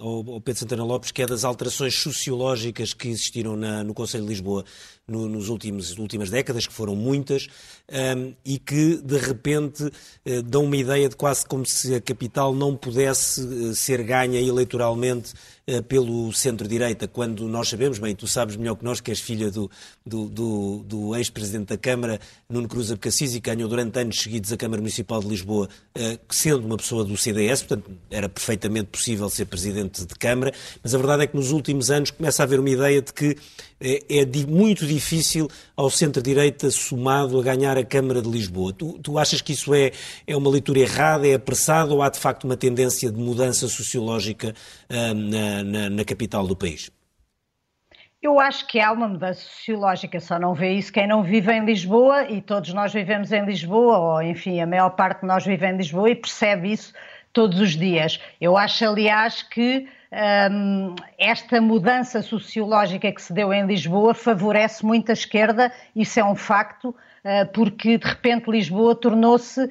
ao, ao, Pedro Santana Lopes, que é das alterações sociológicas que existiram na, no Conselho de Lisboa no, nos últimos últimas décadas, que foram muitas, um, e que de repente uh, dão uma ideia de quase como se a capital não pudesse uh, ser ganha eleitoralmente uh, pelo centro-direita, quando nós sabemos, bem, tu sabes melhor que nós, que és filha do, do, do, do ex-presidente da Câmara, Nuno Cruz Abcacis, e que ganhou durante anos seguidos a Câmara Municipal de Lisboa, sendo uma pessoa do CDS, portanto era perfeitamente possível ser presidente de Câmara, mas a verdade é que nos últimos anos começa a haver uma ideia de que é, é muito difícil ao centro-direita somado a ganhar a Câmara de Lisboa. Tu, tu, achas que isso é, é uma leitura errada, é apressado ou há de facto uma tendência de mudança sociológica uh, na, na, na capital do país? Eu acho que há uma mudança sociológica, só não vê isso quem não vive em Lisboa e todos nós vivemos em Lisboa, ou enfim, a maior parte de nós vive em Lisboa e percebe isso todos os dias. Eu acho, aliás, que um, esta mudança sociológica que se deu em Lisboa favorece muito a esquerda, isso é um facto, uh, porque de repente Lisboa tornou-se uh,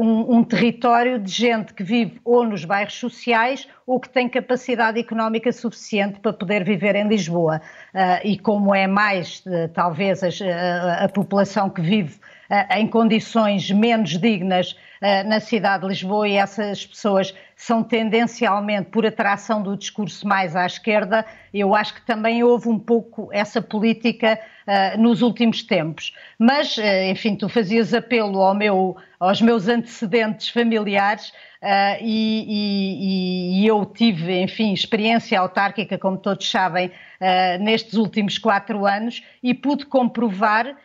um, um, território de gente que vive ou nos bairros sociais ou que tem capacidade económica suficiente para poder viver em Lisboa. Uh, e como é mais, talvez, a, a população que vive em condições menos dignas na cidade de Lisboa e essas pessoas são tendencialmente por atração do discurso mais à esquerda. Eu acho que também houve um pouco essa política uh, nos últimos tempos. Mas, uh, enfim, tu fazias apelo ao meu, aos meus antecedentes familiares. Uh, e, e, e, eu tive, enfim, experiência autárquica, como todos sabem, nestes últimos quatro anos e pude comprovar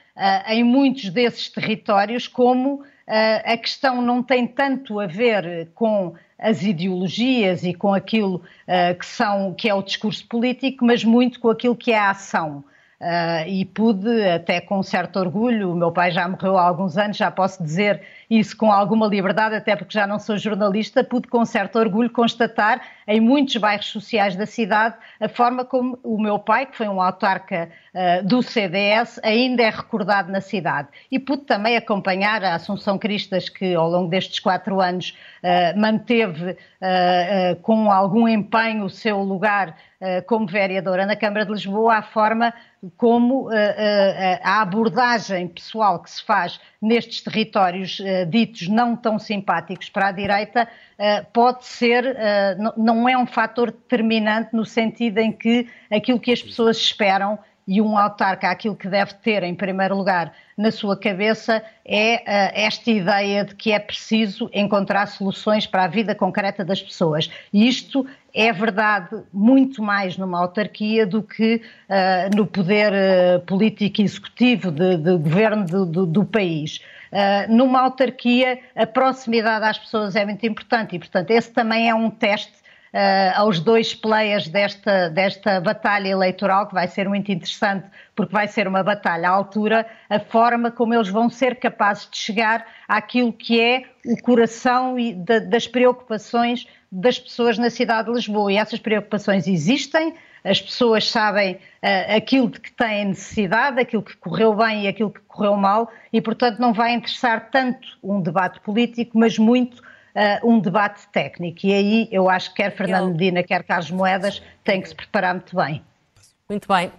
em muitos desses territórios como a questão não tem tanto a ver com as ideologias e com aquilo uh, que, são, que é o discurso político, mas muito com aquilo que é a ação. Uh, e pude, até com certo orgulho, o meu pai já morreu há alguns anos, já posso dizer isso com alguma liberdade, até porque já não sou jornalista, pude com certo orgulho constatar em muitos bairros sociais da cidade a forma como o meu pai, que foi um autarca uh, do CDS, ainda é recordado na cidade. E pude também acompanhar a Assunção Cristas, que ao longo destes quatro anos uh, manteve uh, com algum empenho o seu lugar como vereadora na Câmara de Lisboa, a forma como a abordagem pessoal que se faz nestes territórios ditos não tão simpáticos para a direita pode ser, não é um fator determinante no sentido em que aquilo que as pessoas esperam e um autarca aquilo que deve ter em primeiro lugar na sua cabeça é uh, esta ideia de que é preciso encontrar soluções para a vida concreta das pessoas. E isto é verdade muito mais numa autarquia do que uh, no poder uh, político executivo de, de governo do país. Numa autarquia, a proximidade às pessoas é muito importante e, portanto, esse também é um teste uh, aos dois players desta, desta batalha eleitoral, que vai ser muito interessante, porque vai ser uma batalha à altura, a forma como eles vão ser capazes de chegar àquilo que é o coração e de, das preocupações das pessoas na cidade de Lisboa. E essas preocupações existem, as pessoas sabem uh, aquilo de que têm necessidade, aquilo que correu bem e aquilo que correu mal, e portanto não vai interessar tanto um debate político, mas muito uh, um debate técnico. E aí eu acho que quer Fernando Medina, quer Carlos Moedas, têm que se preparar muito bem. Muito bem.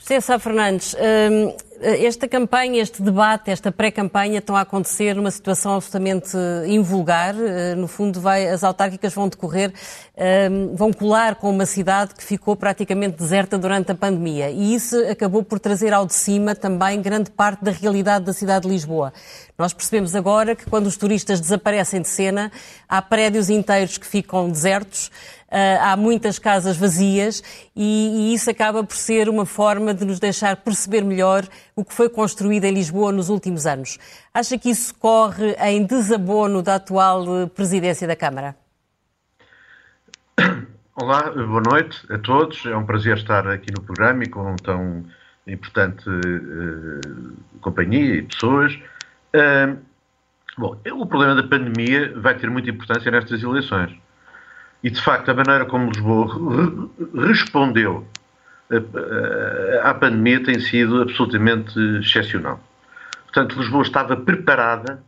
Sá Fernandes, hum, esta campanha, este debate, esta pré-campanha estão a acontecer numa situação absolutamente invulgar. Uh, no fundo, vai, as autárquicas vão decorrer, hum, vão colar com uma cidade que ficou praticamente deserta durante a pandemia. E isso acabou por trazer ao de cima também grande parte da realidade da cidade de Lisboa. Nós percebemos agora que quando os turistas desaparecem de cena, há prédios inteiros que ficam desertos. Uh, há muitas casas vazias e, e, isso acaba por ser uma forma de nos deixar perceber melhor o que foi construído em Lisboa nos últimos anos. Acha que isso corre em desabono da atual eh, presidência da Câmara? Olá, boa noite a todos. É um prazer estar aqui no programa e com tão importante uh, companhia e pessoas. Uh, bom, o problema da pandemia vai ter muita importância nestas eleições e, de facto, a maneira como Lisboa respondeu à pandemia tem sido absolutamente excepcional. Portanto, Lisboa estava preparada,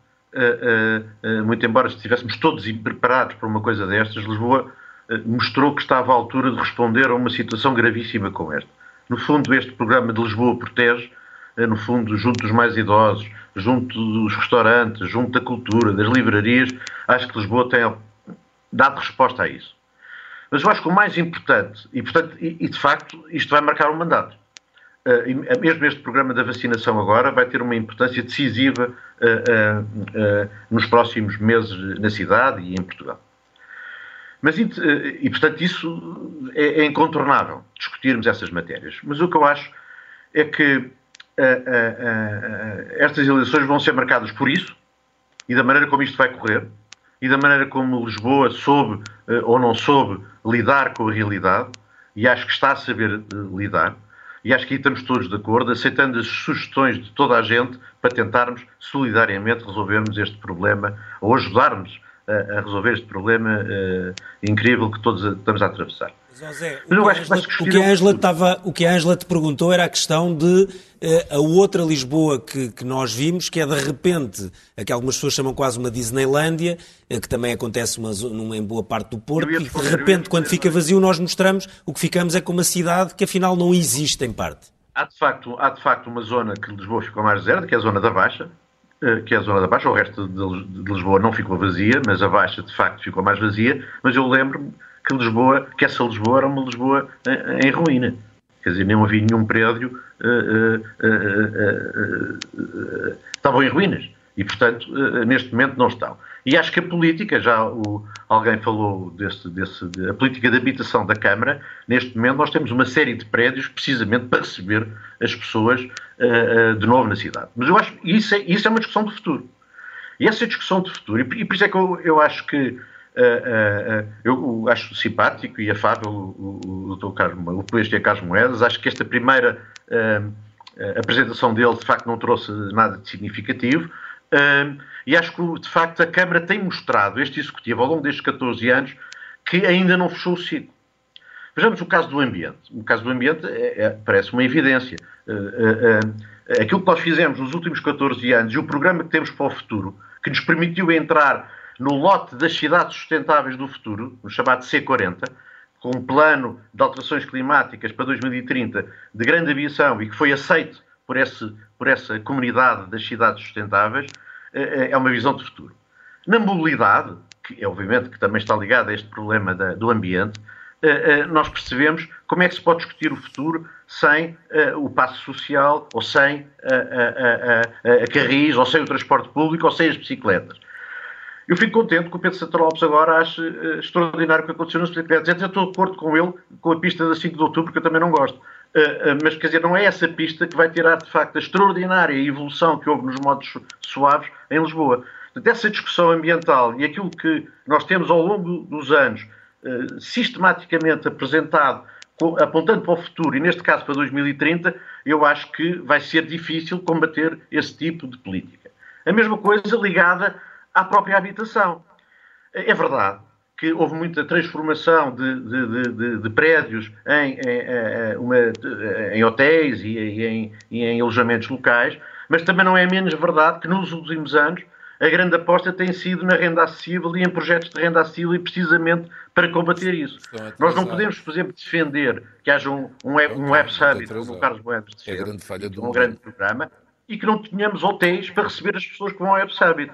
muito embora estivéssemos todos preparados para uma coisa destas, Lisboa mostrou que estava à altura de responder a uma situação gravíssima como esta. No fundo, este programa de Lisboa Protege, no fundo, junto dos mais idosos, junto dos restaurantes, junto da cultura, das livrarias, acho que Lisboa tem dado resposta a isso. Mas eu acho que o mais importante, e, portanto, e, e de facto, isto vai marcar um mandato. Uh, mesmo este programa da vacinação agora vai ter uma importância decisiva uh, uh, nos próximos meses na cidade e em Portugal. Mas, e, portanto, isso é, é, incontornável, discutirmos essas matérias. Mas o que eu acho é que estas eleições vão ser marcadas por isso e da maneira como isto vai correr e da maneira como Lisboa soube ou não soube lidar com a realidade, e acho que está a saber uh, lidar, e acho que aí estamos todos de acordo, aceitando as sugestões de toda a gente para tentarmos solidariamente resolvermos este problema ou ajudarmos a, a resolver este problema uh, incrível que todos estamos a atravessar. José, o, que a Angela estava, o que a Angela te perguntou era a questão de uh, a outra Lisboa que, que, nós vimos, que é de repente, a que algumas pessoas chamam quase uma Disneylândia, uh, que também acontece uma, numa, em boa parte do Porto, e de repente, quando fica vazio, nós mostramos o que ficamos é com uma cidade que afinal não existe em parte. Há de facto, há de facto uma zona que Lisboa ficou mais deserta, que é a zona da Baixa, eh, que é a zona da Baixa, o resto de Lisboa não ficou vazia, mas a Baixa de facto ficou mais vazia, mas eu lembro-me que Lisboa, que essa Lisboa era uma Lisboa em, em ruína. Quer dizer, não havia nenhum prédio, uh, uh, uh, estavam em ruínas. E, portanto, neste momento não estão. E acho que a política, já o, alguém falou desse, desse, a política de habitação da Câmara, neste momento nós temos uma série de prédios precisamente para receber as pessoas uh, uh, de novo na cidade. Mas eu acho que isso é, isso é uma discussão de futuro. E essa discussão de futuro, e, e por isso é que eu, eu acho que uh, eu acho simpático e afável o, o, o, o polícia Carlos Moedas, acho que esta primeira apresentação dele de facto não trouxe nada de significativo. E acho que, de facto, a Câmara tem mostrado, este Executivo, ao longo destes 14 anos, que ainda não fechou o ciclo. Vejamos o caso do ambiente. O caso do ambiente é, é, parece uma evidência. Uh, uh, uh, aquilo que nós fizemos nos últimos 14 anos e o programa que temos para o futuro, que nos permitiu entrar no lote das cidades sustentáveis do futuro, no chamado C40, com um plano de alterações climáticas para 2030 de grande aviação e que foi aceito por, esse, por essa comunidade das cidades sustentáveis, é uma visão de futuro. Na mobilidade, que é obviamente que também está ligada a este problema da, do ambiente, eh, nós percebemos como é que se pode discutir o futuro sem o passo social, ou sem a, a, a, a carris, ou sem o transporte público, ou sem as bicicletas. Eu fico contente que o Pedro Santa Lopes agora ache extraordinário o que aconteceu nas bicicletas. Eu estou de acordo com ele, com a pista da 5 de outubro, que eu também não gosto. Uh, mas, quer dizer, não é essa pista que vai tirar, de facto, a extraordinária evolução que houve nos modos suaves em Lisboa. Dessa discussão ambiental e aquilo que nós temos ao longo dos anos eh, sistematicamente apresentado, apontando para o futuro, e neste caso para 2030, eu acho que vai ser difícil combater esse tipo de política. A mesma coisa ligada à própria habitação. É verdade que houve muita transformação de, de, de, de prédios em, em, uma, em hotéis e em, e em alojamentos locais, mas também não é menos verdade que nos últimos anos a grande aposta tem sido na renda acessível e em projetos de renda acessível e precisamente para combater isso. Nós não podemos, por exemplo, defender que haja um, um, web, um web summit, como o Carlos defende, é grande falha do um grande programa, e que não tenhamos hotéis para receber as pessoas que vão ao web summit.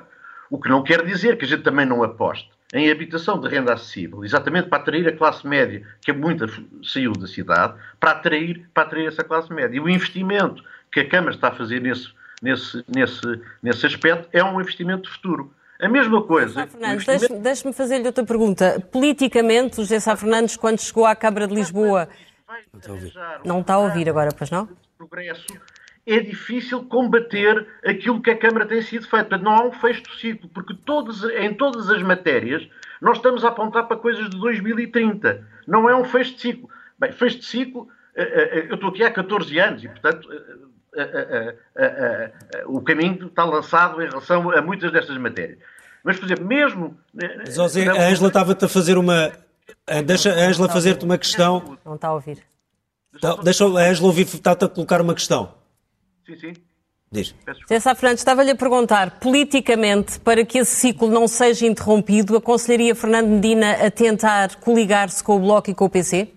O que não quer dizer que a gente também não aposte em habitação de renda acessível, exatamente para atrair a classe média, que é muita saiu da cidade, para atrair, para atrair essa classe média. E o investimento que a Câmara está a fazer nesse nesse, nesse, nesse aspecto, é um investimento de futuro. A mesma coisa. Fernandes, investimento... deixe-me fazer-lhe outra pergunta. Politicamente, o José Sá Fernandes, quando chegou à Câmara de Lisboa. Não está a ouvir agora, pois não? Progresso. É difícil combater aquilo que a Câmara tem sido feito. Não há um fecho do ciclo, porque todos, em todas as matérias nós estamos a apontar para coisas de 2030. Não é um fecho de ciclo. Bem, fecho de ciclo, eh, eh, eu estou aqui há 14 anos e, portanto, eh, o caminho está lançado em relação a muitas destas matérias. Mas, por exemplo, mesmo. José, não... a Ângela estava-te a fazer uma. Deixa a Ângela fazer-te uma questão. Não está a ouvir. Deixa a Ângela ouvir, está-te a colocar uma questão. Sim, sim. Diz. Sá Fernandes, estava-lhe a perguntar, politicamente, para que esse ciclo não seja interrompido, aconselharia Fernando Medina a tentar coligar-se com o Bloco e com o PC?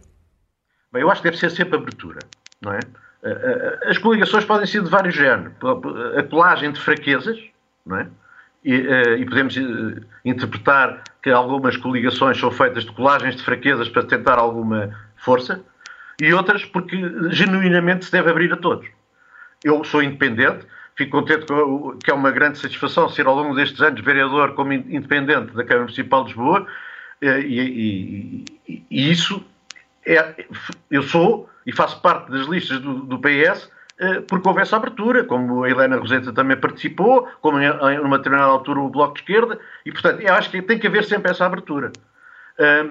Bem, eu acho que deve ser sempre abertura, não é? Eh, eh, as coligações podem ser de vários géneros. A colagem de fraquezas, não é? E, eh, e, podemos interpretar que algumas coligações são feitas de colagens de fraquezas para tentar alguma força, e outras porque genuinamente se deve abrir a todos. Eu sou independente, fico contente que é uma grande satisfação ser ao longo destes anos vereador como independente da Câmara Municipal de Lisboa, e, e, e isso é, eu sou e faço parte das listas do, do PS eh, porque houve essa abertura, como a Helena Roseta também participou, como em uma determinada altura o Bloco de Esquerda, e portanto eu acho que tem que haver sempre essa abertura.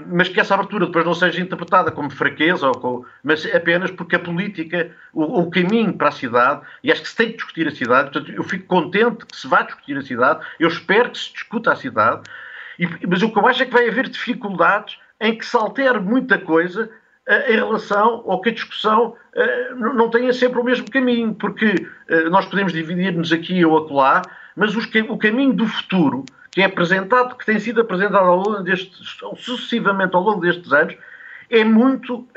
Mas que essa abertura depois não seja interpretada como fraqueza, ou com, mas apenas porque a política, o, o, caminho para a cidade, e acho que se tem que discutir a cidade, portanto eu fico contente que se vá discutir a cidade, eu espero que se discuta a cidade, E, mas o que eu acho é que vai haver dificuldades em que se altere muita coisa uh, em relação ao que a discussão uh, não tenha sempre o mesmo caminho, porque uh, nós podemos dividir-nos aqui ou acolá, mas os, o caminho do futuro que é apresentado, que tem sido apresentado ao longo destes, sucessivamente ao longo destes anos, é muito,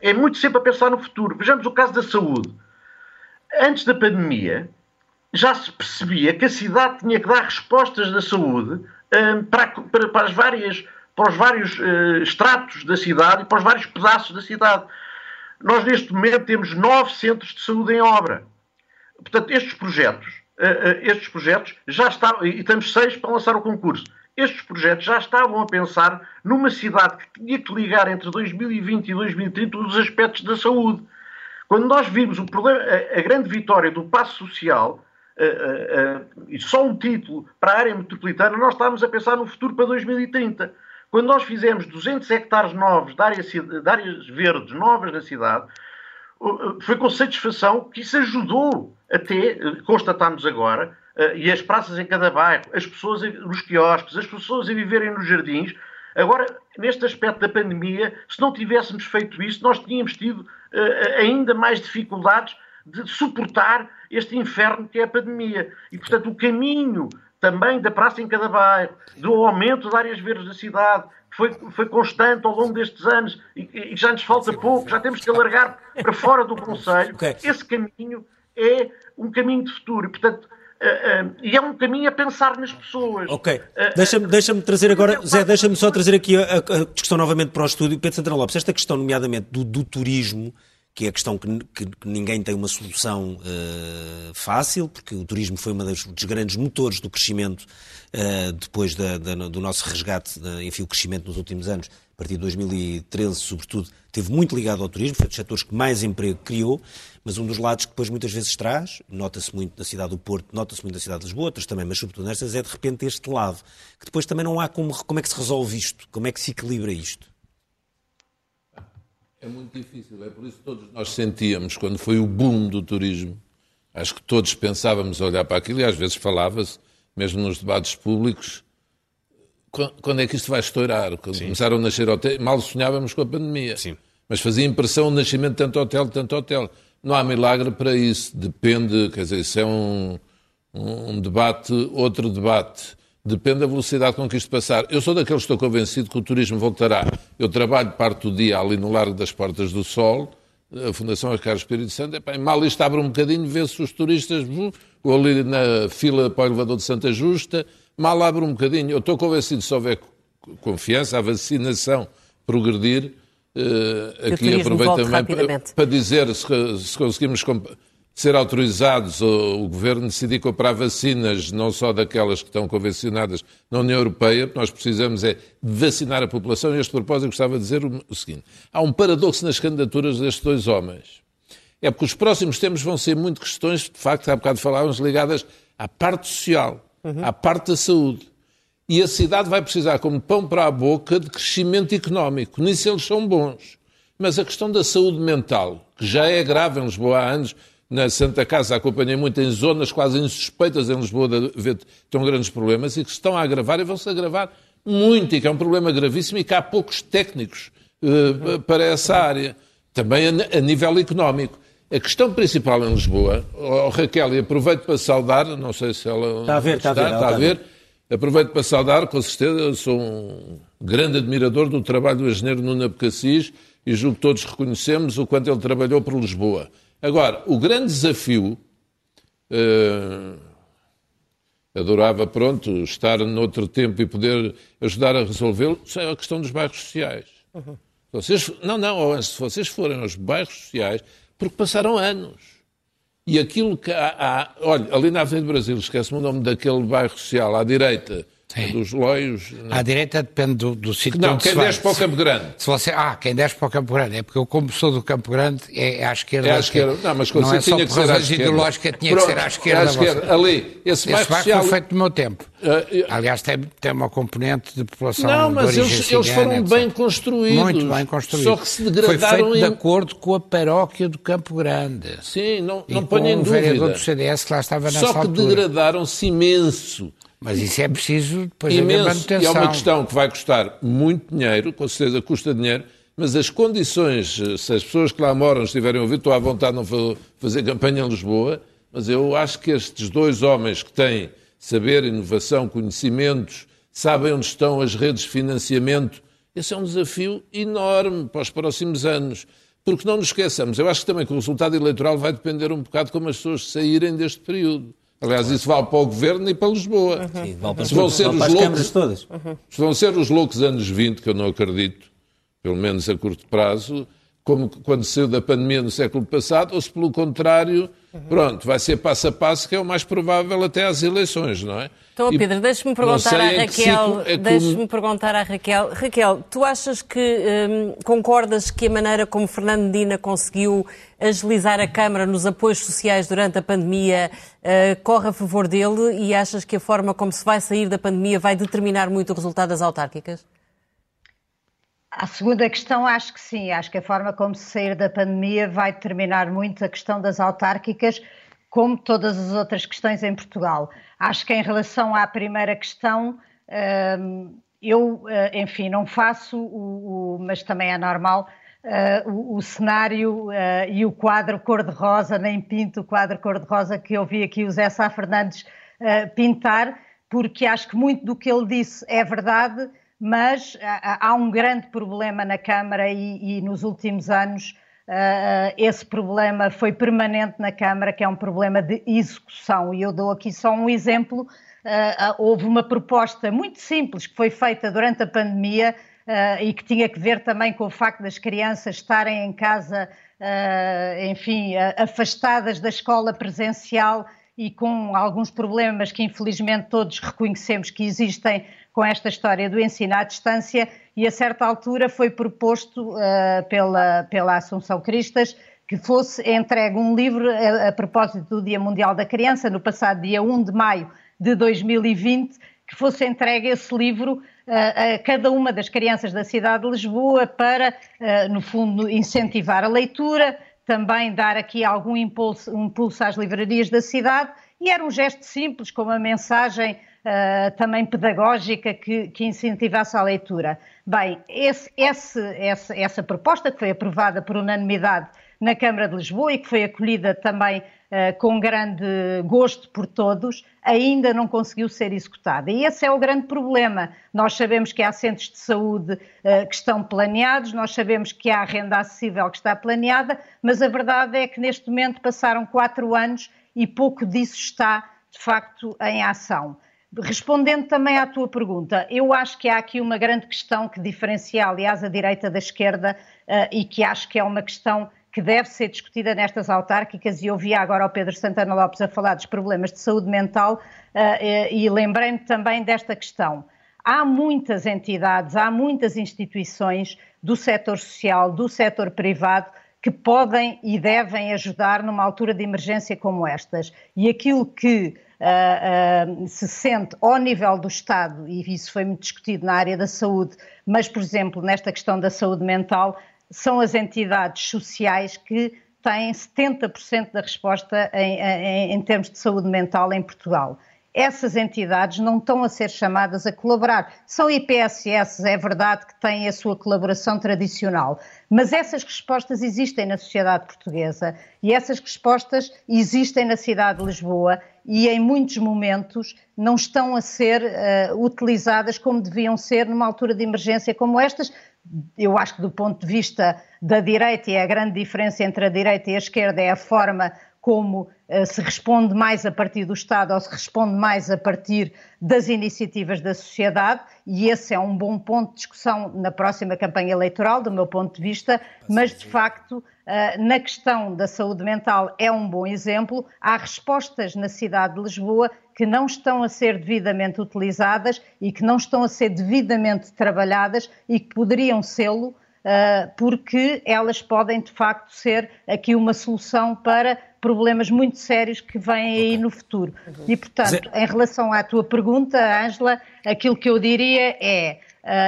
é muito sempre a pensar no futuro. Vejamos o caso da saúde. Antes da pandemia, já se percebia que a cidade tinha que dar respostas da saúde para, para, para, as várias, para os vários estratos da cidade e para os vários pedaços da cidade. Nós, neste momento, temos nove centros de saúde em obra. Portanto, estes projetos, estes projetos já estavam, e temos seis para lançar o concurso. Estes projetos já estavam a pensar numa cidade que tinha que ligar entre 2020 e 2030 os aspectos da saúde. Quando nós vimos o problema, a, a grande vitória do passo social, uh, uh, e só um título para a área metropolitana, nós estávamos a pensar no futuro para 2030. Quando nós fizemos 200 hectares novos de, área, de áreas verdes novas na cidade, foi com satisfação que isso ajudou até, constatamos agora, e as praças em cada bairro, as pessoas nos quiosques, as pessoas a viverem nos jardins. Agora, neste aspecto da pandemia, se não tivéssemos feito isso, nós tínhamos tido uh, ainda mais dificuldades de suportar este inferno que é a pandemia. E, portanto, o caminho também da praça em cada bairro, do aumento das áreas verdes da cidade, foi, foi constante ao longo destes anos e, e já nos falta pouco, já temos que alargar para fora do Conselho. Okay. Esse caminho é um caminho de futuro. Portanto, Uh, uh, e é um caminho a pensar nas pessoas. Ok. Uh, deixa-me deixa trazer agora, Zé, deixa-me só trazer aqui a, a, discussão novamente para o estúdio. Pedro Santana Lopes, esta questão, nomeadamente, do, do turismo, que é a questão que, que, ninguém tem uma solução uh, fácil, porque o turismo foi um dos, grandes motores do crescimento uh, depois da, da, do nosso resgate, enfim, o crescimento nos últimos anos, a partir de 2013, sobretudo, teve muito ligado ao turismo, foi um dos setores que mais emprego criou, mas um dos lados que depois muitas vezes traz, nota-se muito na cidade do Porto, nota-se muito na cidade de Lisboa, outras também, mas sobretudo nestas, é de repente este lado, que depois também não há como, como é que se resolve isto, como é que se equilibra isto. É muito difícil, é por isso que todos nós sentíamos, quando foi o boom do turismo, acho que todos pensávamos olhar para aquilo e às vezes falava-se, mesmo nos debates públicos, quando é que isto vai estourar? Quando Sim. começaram a nascer hotéis, mal sonhávamos com a pandemia. Sim. Mas fazia impressão o nascimento de tanto hotel, tanto hotel. Não há milagre para isso. Depende, quer dizer, isso é um, um debate, outro debate. Depende da velocidade com que isto passar. Eu sou daqueles que estou convencido que o turismo voltará. Eu trabalho parte do dia ali no Largo das Portas do Sol, a Fundação Oscar Espírito Santo, e mal isto abre um bocadinho, vê-se os turistas, ou ali na fila para o elevador de Santa Justa, mal abre um bocadinho. Eu estou convencido, se houver confiança, a vacinação progredir, uh, aqui aproveito também para, para, dizer, se, se conseguimos ser autorizados o, o governo decidir comprar vacinas, não só daquelas que estão convencionadas na União Europeia, nós precisamos é vacinar a população. E a este propósito, gostava de dizer o, o seguinte: há um paradoxo nas candidaturas destes dois homens. É porque os próximos tempos vão ser muito questões, de facto, há bocado falávamos, ligadas à parte social, uhum. à parte da saúde. E a cidade vai precisar, como pão para a boca, de crescimento económico. Nisso eles são bons. Mas a questão da saúde mental, que já é grave em Lisboa há anos, na Santa Casa acompanhei muito em zonas quase insuspeitas em Lisboa de ver tão grandes problemas e que se estão a agravar e vão-se agravar muito, e que é um problema gravíssimo e que há poucos técnicos uh, para essa área, também a, a, nível económico. A questão principal em Lisboa, oh, Raquel, e aproveito para saudar, não sei se ela está a ver, está, está, a ver, está a ver, aproveito para saudar, com certeza, sou um grande admirador do trabalho do engenheiro Nuno Abcacis e julgo que todos reconhecemos o quanto ele trabalhou por Lisboa. Agora, o grande desafio. Uh, adorava, pronto, estar noutro tempo e poder ajudar a resolvê-lo, é a questão dos bairros sociais. Uhum. Vocês, não, não, se vocês forem aos bairros sociais, porque passaram anos. E aquilo que há, há olha, ali na Avenida do Brasil, esquece-me o nome daquele bairro social, à direita, Sim. dos loios. Não. À direita depende do, do sítio Não, quem desce para o Campo Grande. Se você, ah, quem desce para o Campo Grande. É porque eu, como sou do Campo Grande, é à esquerda. É à esquerda. Não, mas quando não é só por razões ideológicas, tinha Pronto, que ser à esquerda. À esquerda. Ali, esse, esse bairro social... foi feito no meu tempo. Uh, Aliás, tem, tem uma componente de população Não, mas eles, eles foram etc. bem construídos. Muito bem construídos. Só que se degradaram... Foi feito em... de acordo com a paróquia do Campo Grande. Sim, não, não ponho em dúvida. vereador do CDS que lá estava nessa Só que degradaram-se imenso Mas isso é preciso depois Imenso, haver manutenção. E é uma questão que vai custar muito dinheiro, com certeza custa dinheiro, mas as condições, se as pessoas que lá moram estiverem a ouvir, estou à vontade de não fazer campanha em Lisboa, mas eu acho que estes dois homens que têm saber, inovação, conhecimentos, sabem onde estão as redes de financiamento, esse é um desafio enorme para os próximos anos. Porque não nos esqueçamos, eu acho que também que o resultado eleitoral vai depender um bocado como as pessoas saírem deste período. Aliás, isso vale para o Governo e para Lisboa. Uhum. Sim, vale para, se vão ser vale os loucos, todas. Uhum. Se vão ser os loucos anos 20, que eu não acredito, pelo menos a curto prazo, como quando saiu da pandemia no século passado, ou se pelo contrário, pronto, vai ser passo a passo, que é o mais provável até às eleições, não é? Então, Pedro, deixe-me perguntar à Raquel, é deixe-me perguntar à Raquel. Raquel, tu achas que hum, concordas que a maneira como Fernando Medina conseguiu agilizar a Câmara nos apoios sociais durante a pandemia uh, corre a favor dele e achas que a forma como se vai sair da pandemia vai determinar muito o resultado das autárquicas? A segunda questão, acho que sim. Acho que a forma como se sair da pandemia vai determinar muito a questão das autárquicas, como todas as outras questões em Portugal. Acho que em relação à primeira questão, hum, eu, eh, enfim, não faço, o, o, mas também é normal, uh, o, o, cenário uh, e o quadro cor-de-rosa, nem pinto o quadro cor-de-rosa que eu vi aqui o Zé Sá Fernandes pintar, porque acho que muito do que ele disse é verdade, mas há um grande problema na Câmara e, e nos últimos anos esse problema foi permanente na Câmara, que é um problema de execução. E eu dou aqui só um exemplo. houve uma proposta muito simples que foi feita durante a pandemia uh, e que tinha que ver também com o facto das crianças estarem em casa, uh, enfim, afastadas da escola presencial e com alguns problemas que infelizmente todos reconhecemos que existem com esta história do ensino à distância e a certa altura foi proposto uh, pela, pela Assunção Cristas que fosse entregue um livro a, a, propósito do Dia Mundial da Criança, no passado dia 1 de maio de 2020, que fosse entregue esse livro a cada uma das crianças da cidade de Lisboa para, no fundo, incentivar a leitura, também dar aqui algum impulso, um impulso às livrarias da cidade e era um gesto simples, com uma mensagem uh, também pedagógica que, que, incentivasse a leitura. Bem, esse, esse, essa, essa proposta que foi aprovada por unanimidade na Câmara de Lisboa e que foi acolhida também uh, com grande gosto por todos, ainda não conseguiu ser executada. E esse é o grande problema. Nós sabemos que há centros de saúde uh, que estão planeados, nós sabemos que há renda acessível que está planeada, mas a verdade é que neste momento passaram quatro anos e pouco disso está, de facto, em ação. Respondendo também à tua pergunta, eu acho que há aqui uma grande questão que diferencia, aliás, a direita da esquerda uh, e que acho que é uma questão que deve ser discutida nestas autárquicas, e ouvi agora o Pedro Santana Lopes a falar dos problemas de saúde mental, uh, e lembrei-me também desta questão. Há muitas entidades, há muitas instituições do setor social, do setor privado, que podem e devem ajudar numa altura de emergência como estas. E aquilo que uh, uh, se sente ao nível do Estado, e isso foi muito discutido na área da saúde, mas, por exemplo, nesta questão da saúde mental, são as entidades sociais que têm 70% da resposta em, em, em, termos de saúde mental em Portugal. Essas entidades não estão a ser chamadas a colaborar. São IPSS, é verdade que têm a sua colaboração tradicional, mas essas respostas existem na sociedade portuguesa e essas respostas existem na cidade de Lisboa e em muitos momentos não estão a ser uh, utilizadas como deviam ser numa altura de emergência como estas, eu acho que do ponto de vista da direita, e a grande diferença entre a direita e a esquerda é a forma como uh, se responde mais a partir do Estado ou se responde mais a partir das iniciativas da sociedade, e esse é um bom ponto de discussão na próxima campanha eleitoral, do meu ponto de vista, mas de facto, uh, na questão da saúde mental é um bom exemplo. Há respostas na cidade de Lisboa que não estão a ser devidamente utilizadas e que não estão a ser devidamente trabalhadas e que poderiam sê-lo, uh, porque elas podem de facto ser aqui uma solução para problemas muito sérios que vêm aí no futuro. E portanto, em relação à tua pergunta, Ângela, aquilo que eu diria é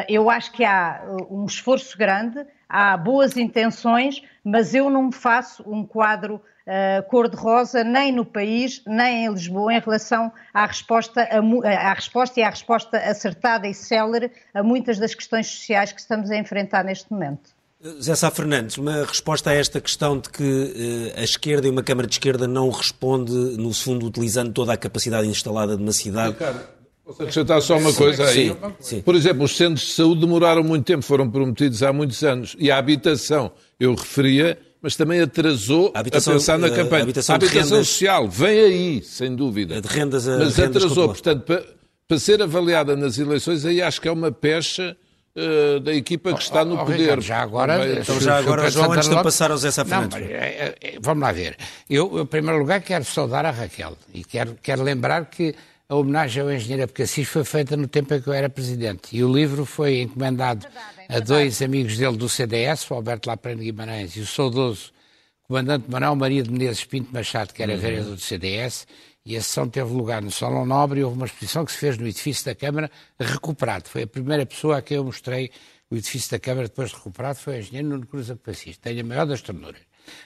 eu acho que há um esforço grande, há boas intenções, mas eu não faço um quadro uh, cor-de-rosa nem no país, nem em Lisboa, em relação à resposta, a, à resposta e à resposta acertada e célere a muitas das questões sociais que estamos a enfrentar neste momento. Zé Sá Fernandes, uma resposta a esta questão de que uh, a esquerda e uma Câmara de Esquerda não responde, no fundo, utilizando toda a capacidade instalada de uma cidade. Ricardo, posso acrescentar só uma coisa aí? Sim, sim. Por exemplo, os centros de saúde demoraram muito tempo, foram prometidos há muitos anos. E a habitação, eu referia, mas também atrasou a, habitação, a pensar na eh, campanha. A habitação, a habitação rendas, social vem aí, sem dúvida. De rendas a, mas rendas atrasou, portanto, para, para, ser avaliada nas eleições, aí acho que é uma pecha uh, da equipa que está no oh, poder. Ricardo, já agora, então, já agora João, antes de passar ao Zé. Não, é, é, vamos lá ver. Eu, em primeiro lugar, quero saudar a Raquel e quero, quero lembrar que a homenagem ao engenheiro Abcacis foi feita no tempo em que eu era presidente e o livro foi encomendado a dois amigos dele do CDS, o Alberto Laprano Guimarães e o saudoso comandante Manuel Maria de Menezes Pinto Machado, que era uhum. vereador do CDS, e a sessão teve lugar no Salão Nobre e houve uma exposição que se fez no edifício da Câmara recuperado. Foi a primeira pessoa a quem eu mostrei o edifício da Câmara depois de recuperado, foi o engenheiro Nuno Cruz Apacis. Tenho a maior das ternuras.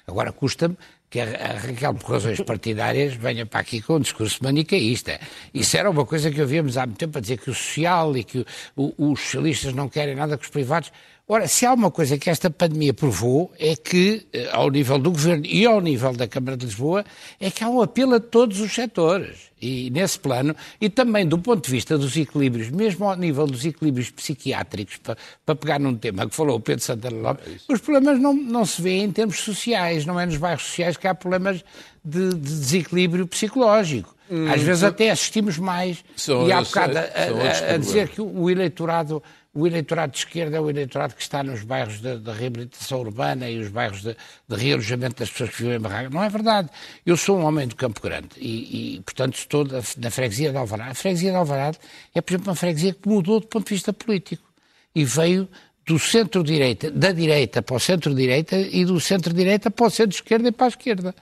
Agora custa-me que a Raquel, por razões partidárias, venha para aqui com um discurso manicaísta. Isso era uma coisa que ouvíamos há muito tempo, a dizer que o social e que o, o, os socialistas não querem nada com os privados. Ora, se há uma coisa que esta pandemia provou é que, eh, ao nível do Governo e ao nível da Câmara de Lisboa, é que há um apelo a todos os setores. E nesse plano, e também do ponto de vista dos equilíbrios, mesmo ao nível dos equilíbrios psiquiátricos, para, para pegar num tema que falou o Pedro Santana Lopes, é os problemas não, não se vêem em termos sociais, não é nos bairros sociais que há problemas de, de desequilíbrio psicológico. Hum, Às vezes até assistimos mais. e há bocado a, a, a dizer que o eleitorado o eleitorado de esquerda é o eleitorado que está nos bairros de reabilitação urbana e os bairros de, de, realojamento das pessoas que vivem em barracas. Não é verdade. Eu sou um homem do Campo Grande e, e portanto, estou na freguesia de Alvarado. A freguesia de Alvarado é, por exemplo, uma freguesia que mudou do ponto de vista político e veio do centro-direita, da direita para o centro-direita e do centro-direita para o centro-esquerda e para a esquerda.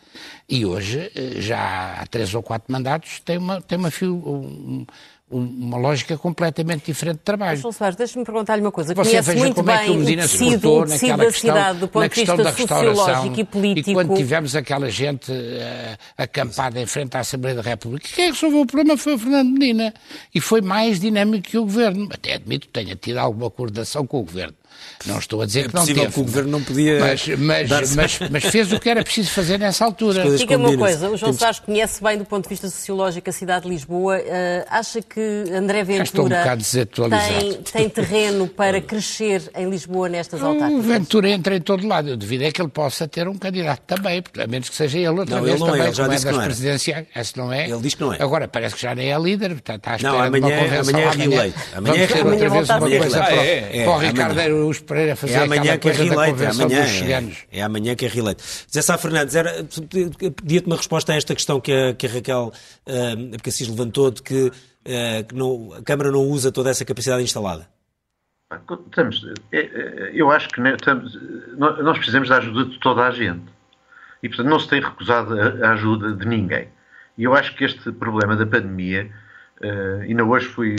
E hoje, eh, já há três ou quatro mandatos, tem uma, tem uma, um, uma lógica completamente diferente de trabalho. João Soares, deixe-me perguntar-lhe uma coisa. Você Conhece muito bem é que o Medina se portou naquela questão, cidade, do ponto na questão da restauração e político. E quando tivemos aquela gente uh, acampada em frente à Assembleia da República, quem resolveu o problema foi o Fernando Medina. E foi mais dinâmico que o Governo. Até admito que tenha tido alguma coordenação com o Governo. Não estou a dizer é que não teve. que o Governo não podia. Mas, mas, mas, mas, fez o que era preciso fazer nessa altura. Diga-me uma coisa: o João Temos... Soares conhece bem do ponto de vista sociológico a cidade de Lisboa. Uh, acha que André Ventura um tem, tem, terreno para crescer em Lisboa nestas autárquicas? O Ventura entra em todo lado. Eu devido é que ele possa ter um candidato também, a menos que seja ele outra não, vez ele não também, é, ele já disse é das presidenciais. Esse não é. Ele diz que não é. Agora parece que já nem é líder, está, está à espera não, amanhã, de uma convenção. Amanhã é reeleito. Amanhã é reeleito. outra vez uma coisa para, é, é, para o Ricardo Araújo Pereira fazer é amanhã que é reeleito. É amanhã, é, é, amanhã que é reeleito. Zé Sá Fernandes, era, pedia-te uma resposta a esta questão que a, que a Raquel uh, que Assis levantou, de que, uh, que não, a Câmara não usa toda essa capacidade instalada. Estamos, é, eu acho que estamos, nós precisamos da ajuda de toda a gente. E, portanto, não se tem recusado a ajuda de ninguém. E eu acho que este problema da pandemia, uh, ainda hoje fui,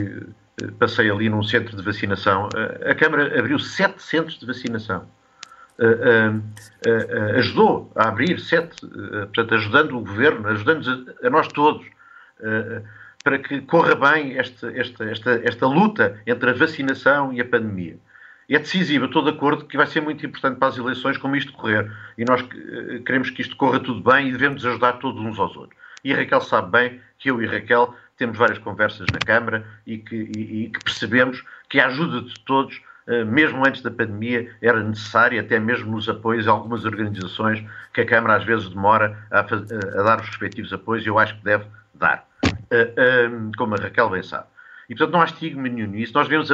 passei ali num centro de vacinação, a Câmara abriu sete centros de vacinação. ajudou a abrir sete, portanto, ajudando o Governo, ajudando a, nós todos, para que corra bem esta, esta, esta, esta luta entre a vacinação e a pandemia. É decisivo, estou de acordo que vai ser muito importante para as eleições como isto correr. E nós queremos que isto corra tudo bem e devemos ajudar todos uns aos outros. E a Raquel sabe bem que eu e a Raquel temos várias conversas na Câmara e que, e, e que percebemos que a ajuda de todos, eh, mesmo antes da pandemia, era necessária, até mesmo nos apoios a algumas organizações que a Câmara às vezes demora a, a dar os respectivos apoios e eu acho que deve dar, eh, eh, como a Raquel bem sabe. E portanto não há estigma nenhum nisso, nós devemos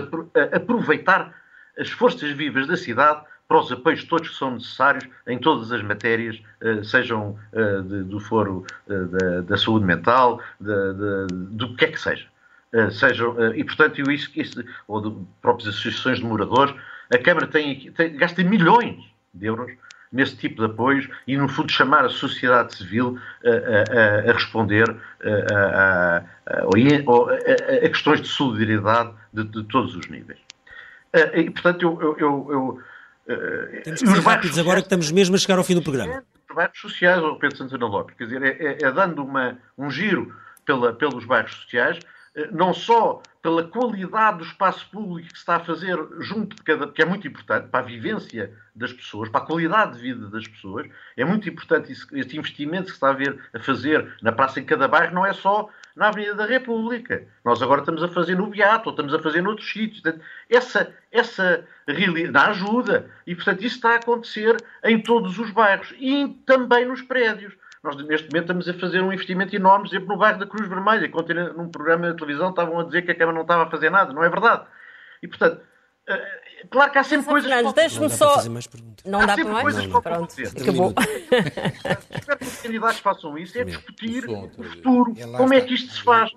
aproveitar as forças vivas da cidade para os apoios todos que são necessários em todas as matérias, eh, sejam eh, do foro eh, da, saúde mental, do que é que seja. Sejam, e, portanto, eu isso, isso, ou de próprias associações de moradores, a Câmara tem, tem, gasta milhões de euros nesse tipo de apoios e, no fundo, chamar a sociedade civil a, a, a responder a, a, questões de solidariedade de, de todos os níveis. E, portanto, eu. eu, eu, Temos que ser rápidos agora que estamos mesmo a chegar ao fim do programa. Os bairros sociais, Pedro Santana Lopes, quer dizer, é, é, dando uma, um giro pela, pelos bairros sociais, uh, não só pela qualidade do espaço público que se está a fazer junto de cada. que é muito importante para a vivência das pessoas, para a qualidade de vida das pessoas. É muito importante este investimento que se está a, ver, a fazer na praça em cada bairro, não é só na Avenida da República. Nós agora estamos a fazer no Beato, ou estamos a fazer noutros sítios. Essa, essa realidade ajuda. E, portanto, isso está a acontecer em todos os bairros e também nos prédios. Nós, neste momento, estamos a fazer um investimento enorme, exemplo, no bairro da Cruz Vermelha. Num programa de televisão estavam a dizer que a Câmara não estava a fazer nada. Não é verdade. E, portanto, Claro que há sempre coisas Fernandes, deixe-me só. Não dá para mais? Coisas não, não. Pronto, acabou. Espero que os candidatos façam isso, é discutir o futuro, como é que isto se faz.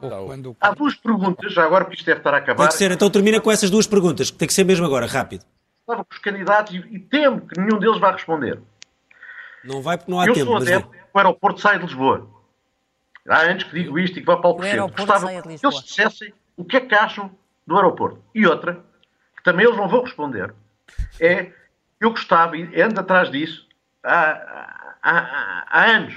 Há duas perguntas, já agora, porque isto deve estar a acabar. Tem que ser, então termina com essas duas perguntas, que tem que ser mesmo agora, rápido. Estava com os candidatos e, temo que nenhum deles vai responder. Não vai porque não há Eu tempo. Eu sou adepto o aeroporto sai de Lisboa. Há antes que digo isto e que vai para o. Gostava que eles dissessem o que é que acham do aeroporto. E outra, também eles não vão responder, é eu gostava, e ando atrás disso há, há, há anos,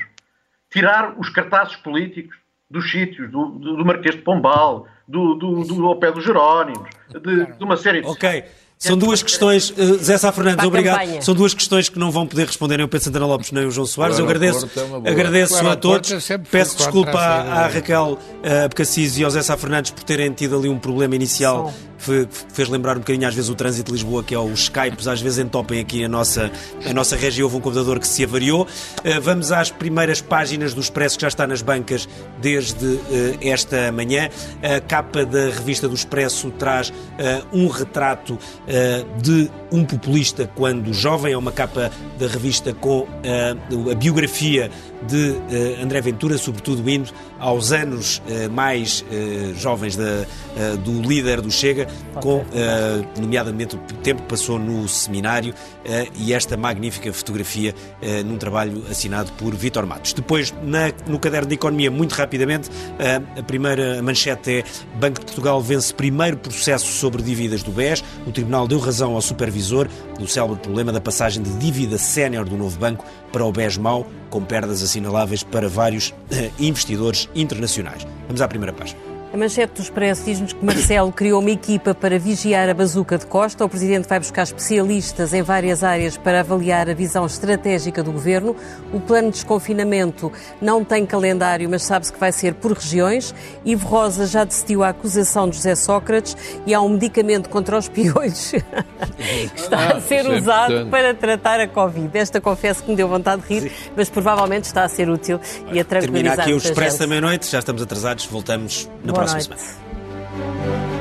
tirar os cartazes políticos dos sítios, do, do, do Marquês de Pombal, do, do, do, ao pé dos Jerónimos, de, de uma série de... Ok. São duas questões, uh, Zé Sá Fernandes, obrigado. Campanha. São duas questões que não vão poder responder nem o Pedro Santana Lopes nem o João Soares. Eu agradeço, é agradeço a todos. É Peço desculpa à, à Raquel uh, e ao Zé Sá Fernandes por terem tido ali um problema inicial fez lembrar um bocadinho às vezes o trânsito de Lisboa, que é os Skypes, às vezes entopem aqui a nossa, a nossa região. Houve um computador que se avariou. Uh, vamos às primeiras páginas do Expresso, que já está nas bancas desde uh, esta manhã. A capa da revista do Expresso traz uh, um retrato de um populista quando jovem. É uma capa da revista com a biografia de uh, André Ventura, sobretudo indo aos anos uh, mais uh, jovens da, do líder do Chega, com nomeadamente o tempo que passou no seminário e esta magnífica fotografia num trabalho assinado por Vítor Matos. Depois, na, no caderno de Economia, muito rapidamente, a primeira manchete é Banco de Portugal vence primeiro processo sobre dívidas do BES. O Tribunal deu razão ao supervisor do célebre problema da passagem de dívida sénior do novo banco para o BES mau, com perdas assinaláveis para vários eh, investidores internacionais. Vamos à primeira página. A manchete do Expresso diz-nos que Marcelo criou uma equipa para vigiar a bazuca de Costa. O Presidente vai buscar especialistas em várias áreas para avaliar a visão estratégica do Governo. O plano de desconfinamento não tem calendário, mas sabe-se que vai ser por regiões. Ivo Rosa já decidiu a acusação de José Sócrates e há um medicamento contra os piolhos que está a ser ah, usado para tratar a Covid. Esta confesso que me deu vontade de rir, mas provavelmente está a ser útil e a tranquilizar Termina aqui o Expresso da meia-noite, já estamos atrasados, voltamos na がとうございます。